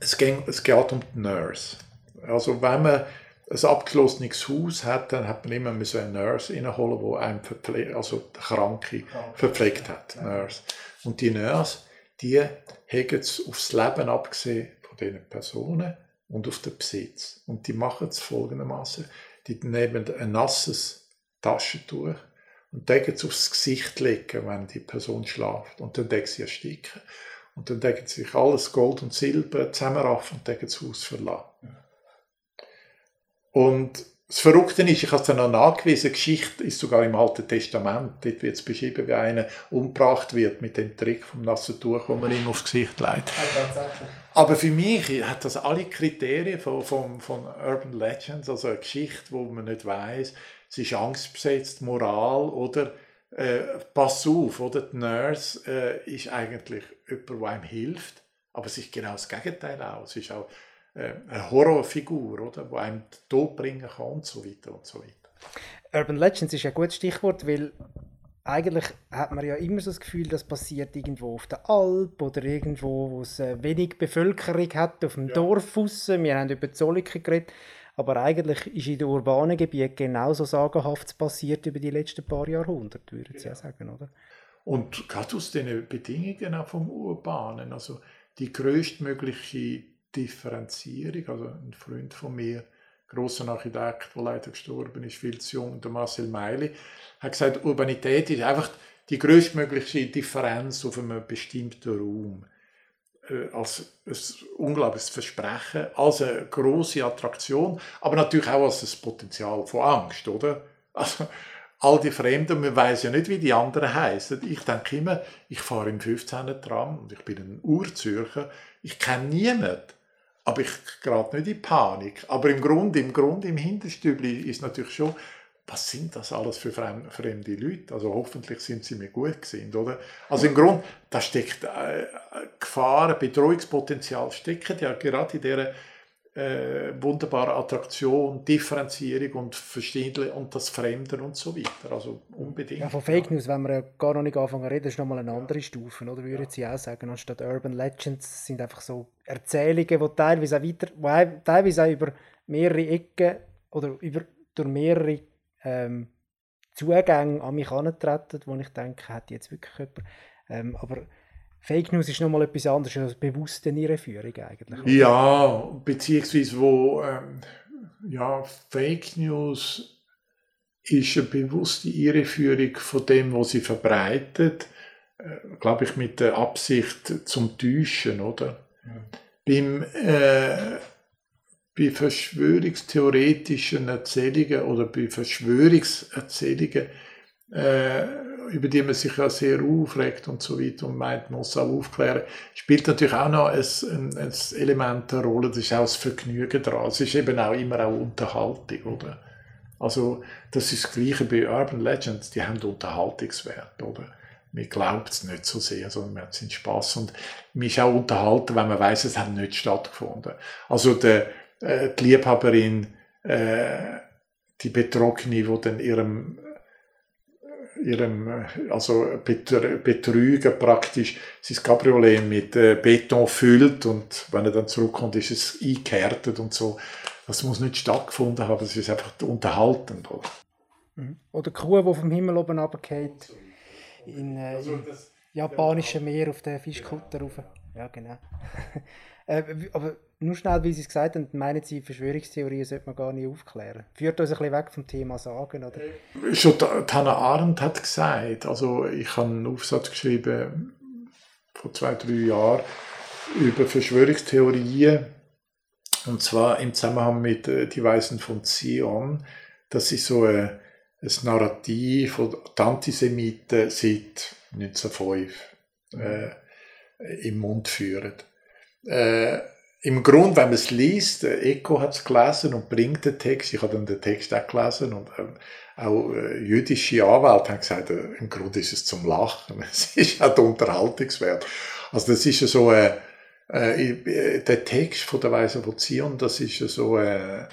es geht, es geht um die Nurse. Also wenn man ein abgeschlossenes Haus hat, dann hat man immer eine Nurse reinholen, die einem verpflegt, also Kranke verpflegt hat. Nurse. Und die Nurse, die haben es aufs Leben abgesehen diesen Personen und auf den Besitz. Und die machen es folgendermaßen: Die nehmen ein nasses Taschentuch und decken es aufs Gesicht legen, wenn die Person schlaft. Und dann decken sie ersticken. Und dann decken sie sich alles Gold und Silber zusammenraffen und decken das Haus verlassen. Und das Verrückte ist, ich habe es dann noch nachgewiesen, Geschichte ist sogar im Alten Testament. Dort wird es beschrieben, wie einer umgebracht wird mit dem Trick vom nassen Tuch, wo man ihm aufs Gesicht legt. Aber für mich hat das alle Kriterien von, von, von Urban Legends, also eine Geschichte, wo man nicht weiß, es ist angstbesetzt, Moral oder äh, pass auf, oder? Die Nurse äh, ist eigentlich jemand, der einem hilft, aber es ist genau das Gegenteil auch. Es ist auch eine Horrorfigur, oder, die einem Tod bringen kann und so weiter und so weiter. Urban Legends ist ein gutes Stichwort, weil eigentlich hat man ja immer so das Gefühl, das passiert irgendwo auf der Alp oder irgendwo, wo es äh, wenig Bevölkerung hat, auf dem ja. Dorf raus. Wir haben über Zolliken geredet. Aber eigentlich ist in den urbanen Gebieten genauso sagenhaftes passiert über die letzten paar Jahrhunderte, würde ich ja. sagen, oder? Und gerade aus den Bedingungen auch vom Urbanen, also die größtmögliche Differenzierung, also ein Freund von mir, großer Architekt, der leider gestorben ist, viel zu jung, der Marcel Meili, hat gesagt, Urbanität ist einfach die größtmögliche Differenz auf einem bestimmten Raum äh, als ein unglaubliches Versprechen, als eine große Attraktion, aber natürlich auch als ein Potenzial von Angst, oder? Also, all die Fremden, man weiß ja nicht, wie die anderen heißen. Ich denke immer, ich fahre im 15. Tram und ich bin ein Urzürcher, ich kenne niemanden, aber ich gerate nicht in Panik. Aber im Grunde, im Grunde, im Hinterstübli ist natürlich schon, was sind das alles für fremde Leute? Also hoffentlich sind sie mir gut gesinnt, oder? Also im Grunde, da steckt äh, Gefahren, Bedrohungspotenzial stecken ja gerade in dieser äh, wunderbare Attraktion, Differenzierung und Verstehen und das Fremde und so weiter. Also unbedingt. Ja, von Fake News, wenn wir ja gar noch nicht anfangen zu reden, ist nochmal eine andere Stufe, oder? Würde ja. Sie auch sagen, anstatt Urban Legends sind einfach so Erzählungen, die teilweise auch weiter, die teilweise auch über mehrere Ecken oder über, durch mehrere ähm, Zugänge an mich herantreten, wo ich denke, hat jetzt wirklich jemand. Ähm, aber Fake News ist nochmal etwas anderes als bewusste Irreführung eigentlich. Oder? Ja, beziehungsweise wo ähm, ja, Fake News ist eine bewusste Irreführung von dem, was sie verbreitet, äh, glaube ich, mit der Absicht zum Täuschen, oder? Mhm. Beim, äh, bei verschwörungstheoretischen Erzählungen oder bei Verschwörungserzählungen, äh, über die man sich ja sehr aufregt und so weiter und meint, man muss auch aufklären, spielt natürlich auch noch ein, ein, ein Element eine Rolle, das ist auch das Vergnügen daran. Es ist eben auch immer auch Unterhaltung, oder? Also, das ist das Gleiche bei Urban Legends, die haben Unterhaltungswert, oder? Man glaubt es nicht so sehr, sondern man hat seinen Spaß und man ist auch unterhalten, wenn man weiß, es hat nicht stattgefunden. Also, der, äh, die Liebhaberin, äh, die Betrockene, die dann ihrem ihrem also Betrügen praktisch sein Cabriolet mit äh, Beton füllt und wenn er dann zurückkommt, ist es eingehärtet und so. Das muss nicht stattgefunden haben, es ist einfach unterhaltend. Oder, mhm. oder Kuh, die vom Himmel oben runterfällt, in, äh, also im japanischen Meer auf den Fischkutter rauf. Ja, genau. [laughs] äh, aber nur schnell, wie Sie es gesagt haben, meinen Sie, Verschwörungstheorien sollte man gar nicht aufklären. Führt uns ein bisschen weg vom Thema Sagen, oder? Schon Hannah Arendt hat gesagt, also ich habe einen Aufsatz geschrieben vor zwei, drei Jahren über Verschwörungstheorien und zwar im Zusammenhang mit äh, Die Weisen von Zion. Das ist so ein, ein Narrativ, die Antisemiten seit 1905 äh, im Mund führen. Äh, im Grunde, wenn man es liest, Eco hat es gelesen und bringt den Text, ich habe dann den Text auch gelesen und ähm, auch äh, jüdische Anwälte haben gesagt, äh, im Grunde ist es zum Lachen, [laughs] es ist auch der Unterhaltungswert. Also das ist ja so, äh, äh, der Text von der Weise von Zion, das ist ja so äh, äh,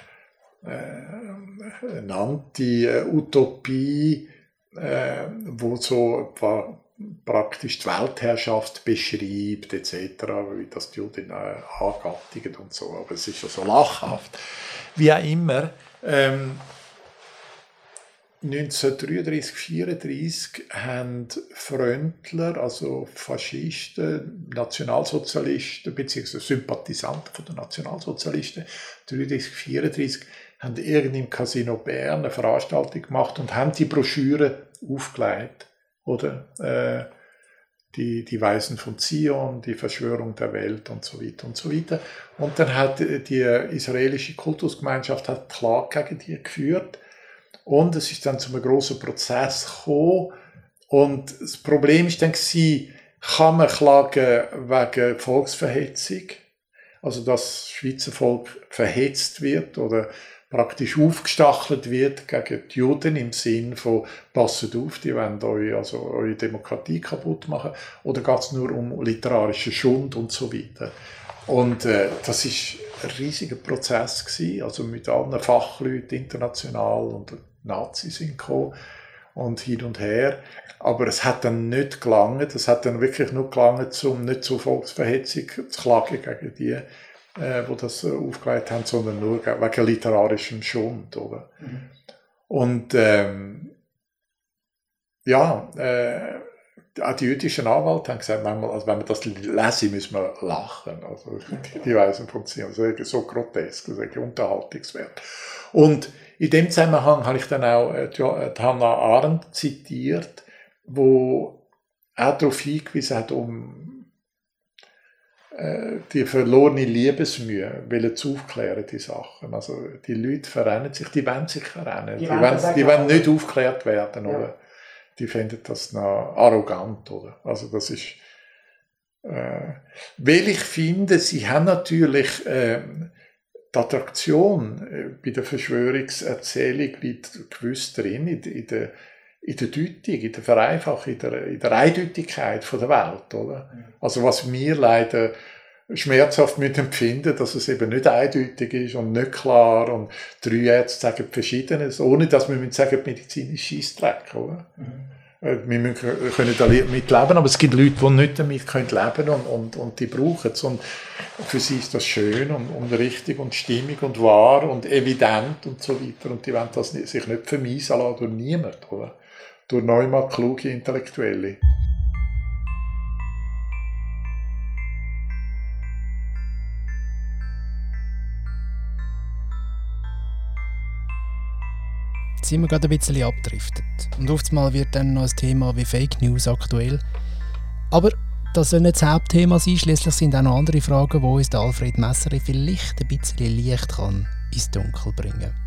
eine Anti-Utopie, äh, wo so praktisch die Weltherrschaft beschreibt, etc., wie das die Juden äh, angattigen und so. Aber es ist ja so lachhaft. Wie auch immer, ähm, 1933, 1934 haben Fröntler, also Faschisten, Nationalsozialisten bzw. Sympathisanten von den Nationalsozialisten, 1933, 1934 haben irgendwie im Casino Bern eine Veranstaltung gemacht und haben die Broschüre aufgelegt oder äh, die, die Weisen von Zion, die Verschwörung der Welt und so weiter und so weiter. Und dann hat die israelische Kultusgemeinschaft hat Klage gegen die geführt. Und es ist dann zu einem großen Prozess gekommen. Und das Problem ist dann gewesen, kann man klagen wegen Volksverhetzung, also dass das Schweizer Volk verhetzt wird oder praktisch aufgestachelt wird gegen die Juden im Sinn von «Passet auf, die wollen euch, also eure Demokratie kaputt machen» oder geht es nur um literarischen Schund und so weiter. Und äh, das ist ein riesiger Prozess gewesen, also mit allen Fachleuten international und Nazis sind gekommen und hin und her. Aber es hat dann nicht gelangt, es hat dann wirklich nur gelangt, um nicht zu Volksverhetzung zu klagen gegen die äh, wo das äh, aufgelegt haben, sondern nur wegen literarischem Schund, oder? Mhm. Und ähm, ja, äh, auch die jüdischen Anwälte haben gesagt, manchmal, also wenn wir das lesen, müssen wir lachen. Also die, die Weisen funktionieren so, so grotesk, ist unterhaltungswert. Und in dem Zusammenhang habe ich dann auch äh, äh Hannah Arendt zitiert, wo auch darauf hingewiesen hat, um die verlorene Liebesmühe wollen zu aufklären, die Sachen. Also die Leute verrennen sich, die wollen sich verrennen. Die, die, wollen, die wollen nicht aufgeklärt werden, ja. oder? Die finden das noch arrogant, oder? Also das ist, äh, weil ich finde, sie haben natürlich, äh, die Attraktion äh, bei der Verschwörungserzählung liegt gewiss drin, in, in der in der Deutung, in der Vereinfachung, in der, in der Eindeutigkeit von der Welt, oder? Also was wir leider schmerzhaft mit empfinden, dass es eben nicht eindeutig ist und nicht klar und drei Ärzte sagen Verschiedenes, ohne dass wir sagen, medizinisch Scheissdreck, oder? Mhm. Äh, wir müssen, können damit leben, aber es gibt Leute, die nicht damit können leben und, und, und die brauchen es. Und für sie ist das schön und, und richtig und stimmig und wahr und evident und so weiter. Und die wollen das sich nicht vermiesen lassen durch niemand, oder? Durch neunmal kluge Intellektuelle. Jetzt sind wir gerade ein bisschen abgedriftet. Und oftmals wird dann noch ein Thema wie Fake News aktuell. Aber das soll nicht das Hauptthema sein. Schließlich sind auch noch andere Fragen, wo uns Alfred Messeri vielleicht ein bisschen Licht kann ins Dunkel bringen kann.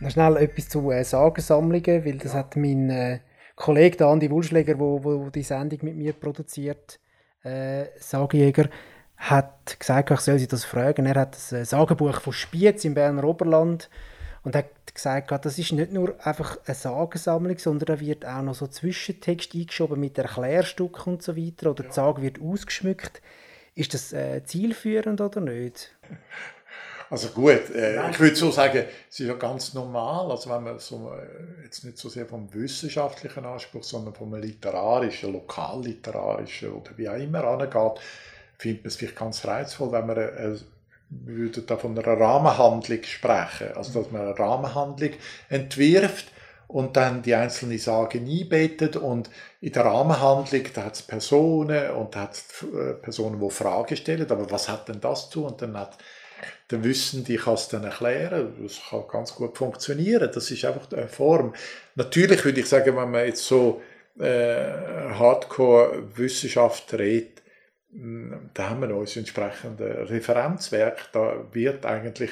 Noch schnell etwas zu äh, Sagensammlungen, weil das ja. hat mein äh, Kollege Andi Wulschläger, wo, wo die Sendung mit mir produziert, äh, Sagenjäger, hat gesagt, ich soll sie das fragen. Er hat das äh, Sagenbuch von Spiez im Berner Oberland und hat gesagt, das ist nicht nur einfach eine Sagensammlung, sondern da wird auch noch so Zwischentext eingeschoben mit Erklärstücken und so weiter oder die Sage wird ausgeschmückt. Ist das äh, zielführend oder nicht? Also gut, äh, ich würde so sagen, es ist ja ganz normal, also wenn man so, äh, jetzt nicht so sehr vom wissenschaftlichen Anspruch, sondern vom literarischen, lokalliterarischen oder wie auch immer angeht, findet man es vielleicht ganz reizvoll, wenn man, äh, wir würden da von einer Rahmenhandlung sprechen, also dass man eine Rahmenhandlung entwirft und dann die einzelnen Sagen einbettet und in der Rahmenhandlung, da hat es Personen und da hat es äh, Personen, die Fragen stellen, aber was hat denn das zu? Und dann hat dann wissen die kann es dann erklären. Das kann ganz gut funktionieren. Das ist einfach eine Form. Natürlich würde ich sagen, wenn man jetzt so äh, Hardcore-Wissenschaft redet, hm, da haben wir uns entsprechende Referenzwerk. Da wird eigentlich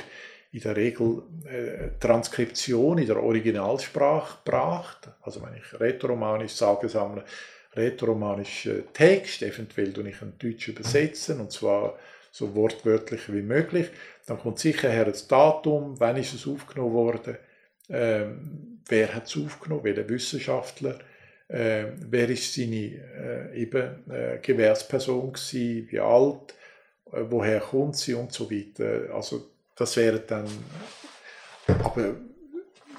in der Regel äh, Transkription in der Originalsprache gebracht. Also wenn ich rätoromanisch sage, sammle, rätoromanisch Text, eventuell tue ich einen Deutsch übersetzen, und zwar so wortwörtlich wie möglich. Dann kommt sicher her das Datum, wann ist es aufgenommen worden, ähm, wer hat es aufgenommen, welcher Wissenschaftler, äh, wer ist seine äh, eben, äh, Gewährsperson gewesen, wie alt, äh, woher kommt sie und so weiter. Also das wäre dann, aber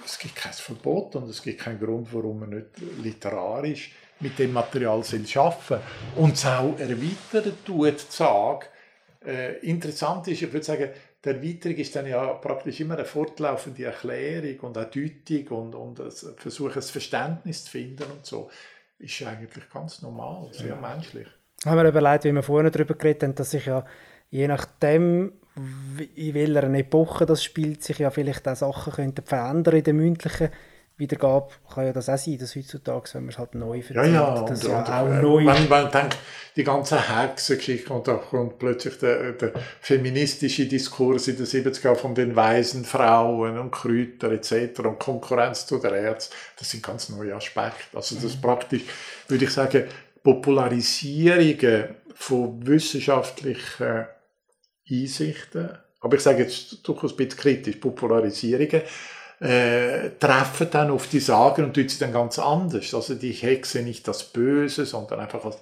es gibt kein Verbot und es gibt keinen Grund, warum man nicht literarisch mit dem Material arbeiten soll. Und es auch erweitern tut, die Sage, äh, interessant ist, ich würde sagen, die Erweiterung ist dann ja praktisch immer eine fortlaufende Erklärung und eine Deutung und, und ein Versuch, ein Verständnis zu finden und so. Ist eigentlich ganz normal, sehr ja. menschlich. Haben wir überlegt, wie wir vorhin darüber geredet haben, dass sich ja je nachdem, in welcher Epoche das spielt, sich ja vielleicht auch Sachen könnten verändern in der mündlichen Wiedergabe kann ja das auch sein, dass heutzutage, wenn man es halt neu erzählt, ja, ja, das und, ja und, auch äh, neu... Wenn man denkt, die ganze Hexengeschichte und da kommt plötzlich der, der, feministische Diskurs in den 70er von den weisen Frauen und Kräuter etc. und Konkurrenz zu der Ärzte, das sind ganz neue Aspekte. Also das mhm. praktisch, würde ich sagen, Popularisierungen von wissenschaftlichen Einsichten, aber ich sage jetzt durchaus ein bisschen kritisch, Popularisierungen, äh, treffen dann auf die Sagen und tun sie dann ganz anders. Also die Hexe nicht das Böse, sondern einfach als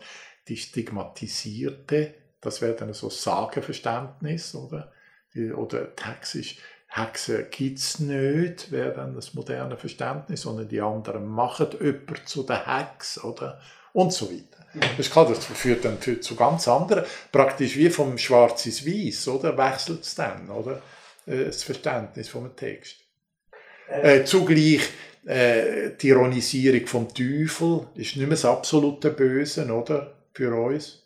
die Stigmatisierte. Das wäre dann so Sagenverständnis, oder? Die, oder Hexe, Hexe gibt's nicht, wäre dann das moderne Verständnis, sondern die anderen machen jemanden zu der Hex, oder? Und so weiter. Das, kann, das führt dann zu ganz anderen, praktisch wie vom Schwarz ins Weiß, oder? Wechselt es dann, oder? Äh, das Verständnis vom Text. Äh, zugleich äh, die Ironisierung vom Teufel ist nicht mehr das absolute Böse, oder? Für uns.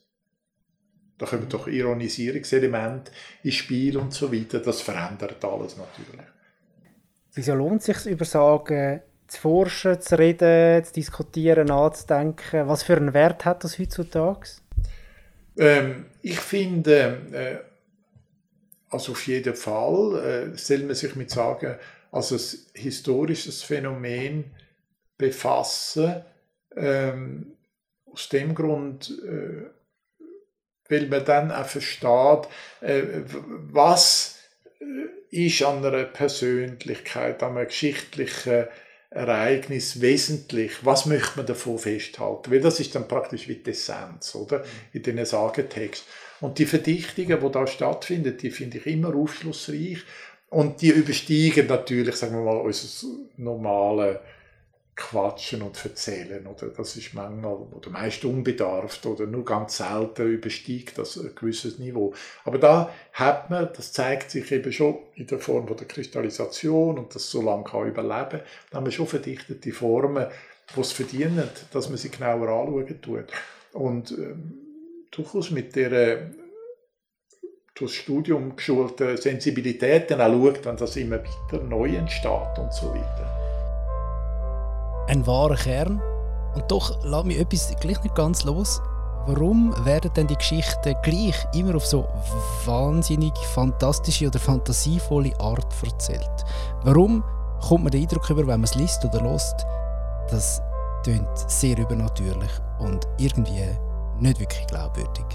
Da kommen doch Ironisierungselemente ins Spiel und so weiter. Das verändert alles natürlich. Wieso lohnt es sich über Sagen zu forschen, zu reden, zu diskutieren, nachzudenken? Was für einen Wert hat das heutzutage? Ähm, ich finde, äh, also auf jeden Fall äh, soll man sich mit Sagen also ein historisches Phänomen befassen. Ähm, aus dem Grund, äh, weil man dann auch versteht, äh, was äh, ist an einer Persönlichkeit, an einem geschichtlichen Ereignis wesentlich, was möchte man davon festhalten? Weil das ist dann praktisch wie die Essenz, oder? In den Sagetext. Und die Verdichtungen, die da stattfinden, die finde ich immer aufschlussreich. Und die übersteigen natürlich, sagen wir mal, unser normale Quatschen und Erzählen. Oder? Das ist manchmal oder meist unbedarft oder nur ganz selten übersteigt das ein gewisses Niveau. Aber da hat man, das zeigt sich eben schon in der Form der Kristallisation und das so lange kann überleben, da haben wir schon verdichtete Formen, die es verdienen, dass man sie genauer anschauen tut. Und ähm, durchaus mit der durch das Studium geschulte Sensibilitäten auch schaut, wenn das immer wieder neu entsteht und so weiter. Ein wahrer Kern. Und doch lässt mich etwas gleich nicht ganz los. Warum werden denn die Geschichten gleich immer auf so wahnsinnig fantastische oder fantasievolle Art erzählt? Warum kommt man den Eindruck über, wenn man es liest oder lost, das klingt sehr übernatürlich und irgendwie nicht wirklich glaubwürdig?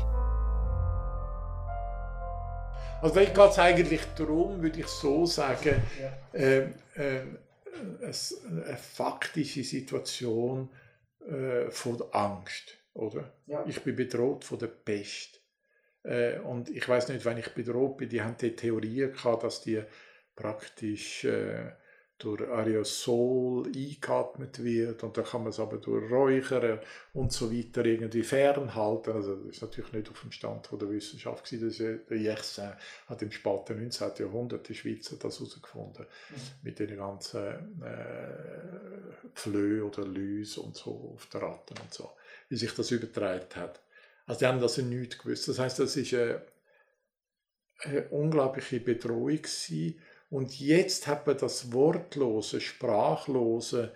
Also vielleicht geht es eigentlich darum, würde ich so sagen, ja. äh, äh, eine faktische Situation äh, von Angst, oder? Ja. Ich bin bedroht von der Pest. Äh, und ich weiß nicht, wenn ich bedroht bin, die haben die Theorie gehabt, dass die praktisch äh, durch Aerosol eingeatmet wird und dann kann man es aber durch Räuchern und so weiter irgendwie fernhalten. Also das ist natürlich nicht auf dem Stand der Wissenschaft gewesen. Der Yersin hat im späten 19. Jahrhundert die Schweizer das herausgefunden mhm. mit den ganzen äh, Flöhe oder Lüs und so auf der Ratten und so, wie sich das übertragen hat. Also die haben das nicht gewusst. Das heißt, das ist eine, eine unglaubliche Bedrohung gewesen und jetzt hat man das Wortlose, Sprachlose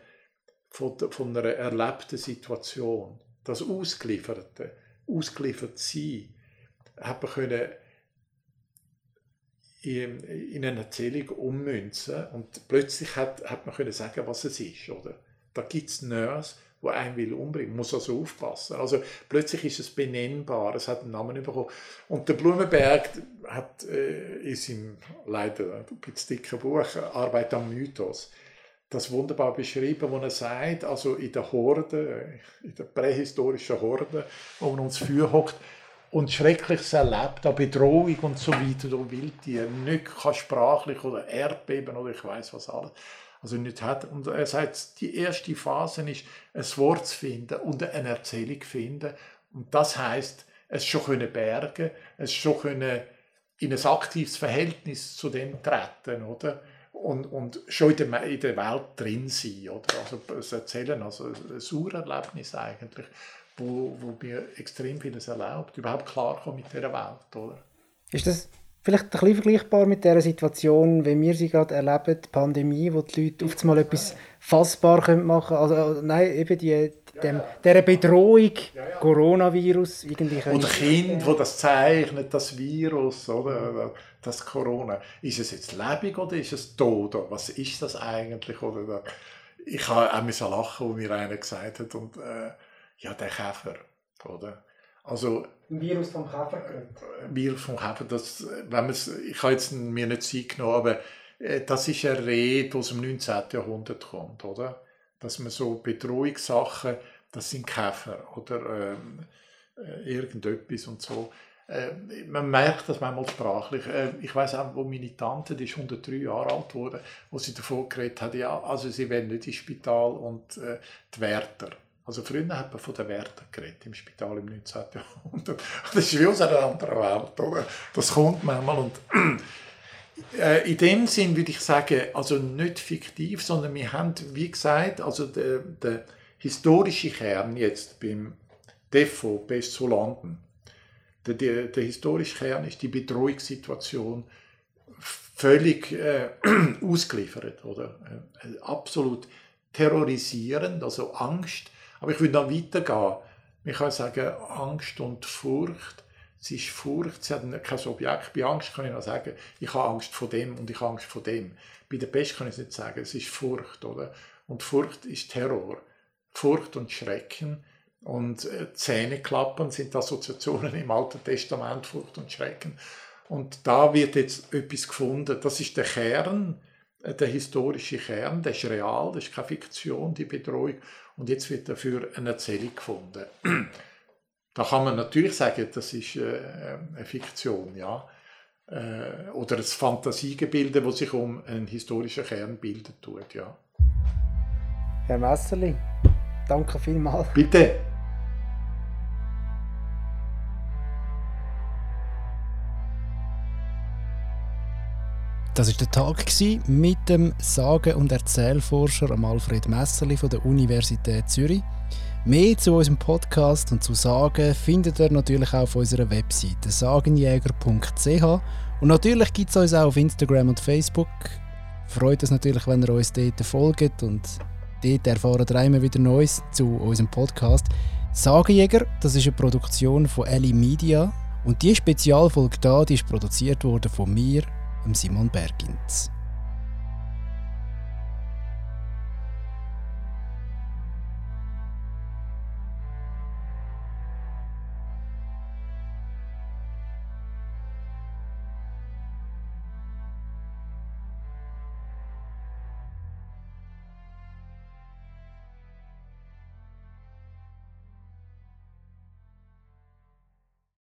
von, von einer erlebten Situation, das Ausgelieferte, ausgeliefert sein, hat man können in, in eine Erzählung ummünzen und plötzlich hat, hat man können sagen, was es ist. Oder? Da gibt es Nurse, wo einen will umbringen. Muss also aufpassen. Also plötzlich ist es benennbar, es hat einen Namen bekommen. Und der Blumenberg hat äh, in seinem leider ein bisschen dicken Buch Arbeit am Mythos das wunderbar beschrieben, wo er sagt, also in der Horde, in der prähistorischen Horde, wo man uns für hockt und Schreckliches erlebt, an Bedrohung und so weiter, da Wildtier, nicht sprachlich oder Erdbeben oder ich weiß was alles also nicht hat. Und er sagt, die erste Phase ist, ein Wort zu finden und eine Erzählung zu finden. Und das heißt, es schon können bergen, es schon können in ein aktives Verhältnis zu dem treten, oder? Und, und schon in der, in der Welt drin sein, oder? Also das Erzählen, also ein Sauererlebnis eigentlich, wo, wo mir extrem vieles erlaubt, überhaupt klarkommen mit dieser Welt, oder? Ist das Vielleicht ein bisschen vergleichbar mit der Situation, wie wir sie gerade erleben, die Pandemie, wo die Leute auf einmal etwas fassbar machen können. Also, nein, eben die, dem, dieser Bedrohung, Coronavirus. Irgendwie oder Kind, wo das zeichnet, das Virus, oder? das Corona. Ist es jetzt lebendig oder ist es tot? Was ist das eigentlich? Oder? Ich habe auch lachen, wo mir einer gesagt hat, und, äh, ja, der Käfer, oder? Also, Virus vom Käfer Virus vom Käfer, das, wenn ich habe jetzt mir nicht Zeit genommen, aber äh, das ist eine Rede, die aus dem 19. Jahrhundert kommt, oder? Dass man so Bedrohungssachen, das sind Käfer oder ähm, äh, irgendetwas und so. Äh, man merkt das manchmal sprachlich. Äh, ich weiß auch, wo meine Tante, die ist 103 Jahre alt wurde, wo sie davon geredet hat, ja, also sie werden nicht ins Spital und äh, die Wärter also früher hat man von den Werten geredet im Spital im 19. Jahrhundert. [laughs] Das ist wie aus einer anderen Welt. Oder? Das kommt manchmal. Und [clears throat] äh, in dem Sinn würde ich sagen, also nicht fiktiv, sondern wir haben, wie gesagt, also der, der historische Kern jetzt beim Defo bis zu London. Der, der, der, historische Kern ist die Bedrohungssituation völlig äh, [clears throat] ausgeliefert, oder? Äh, absolut terrorisierend, also Angst aber ich würde noch weitergehen. Man kann sagen, Angst und Furcht. Es ist Furcht, sie hat kein Objekt. Bei Angst kann ich noch sagen, ich habe Angst vor dem und ich habe Angst vor dem. Bei der Pest kann ich es nicht sagen, es ist Furcht, oder? Und Furcht ist Terror. Furcht und Schrecken und äh, Zähneklappen sind Assoziationen im Alten Testament, Furcht und Schrecken. Und da wird jetzt etwas gefunden, das ist der Kern, äh, der historische Kern, der ist real, das ist keine Fiktion, die Bedrohung. Und jetzt wird dafür eine Erzählung gefunden. [clears throat] Da kann man natürlich sagen, das ist äh, eine Fiktion, ja. Äh, oder ein Fantasiegebilde, das sich um einen historischen Kern bildet tut, ja. Herr Messerli, danke vielmals. Bitte. Das war der Tag mit dem Sagen- und Erzählforscher Alfred Messerli von der Universität Zürich. Mehr zu unserem Podcast und zu Sagen findet ihr natürlich auch auf unserer Webseite sagenjäger.ch und natürlich gibt es uns auch auf Instagram und Facebook. Freut uns natürlich, wenn ihr uns dort folgt und dort erfahren ihr immer wieder Neues zu unserem Podcast. Sagenjäger, das ist eine Produktion von Ellie Media und die Spezialfolge da, die ist produziert worden von mir, Simon Bergins.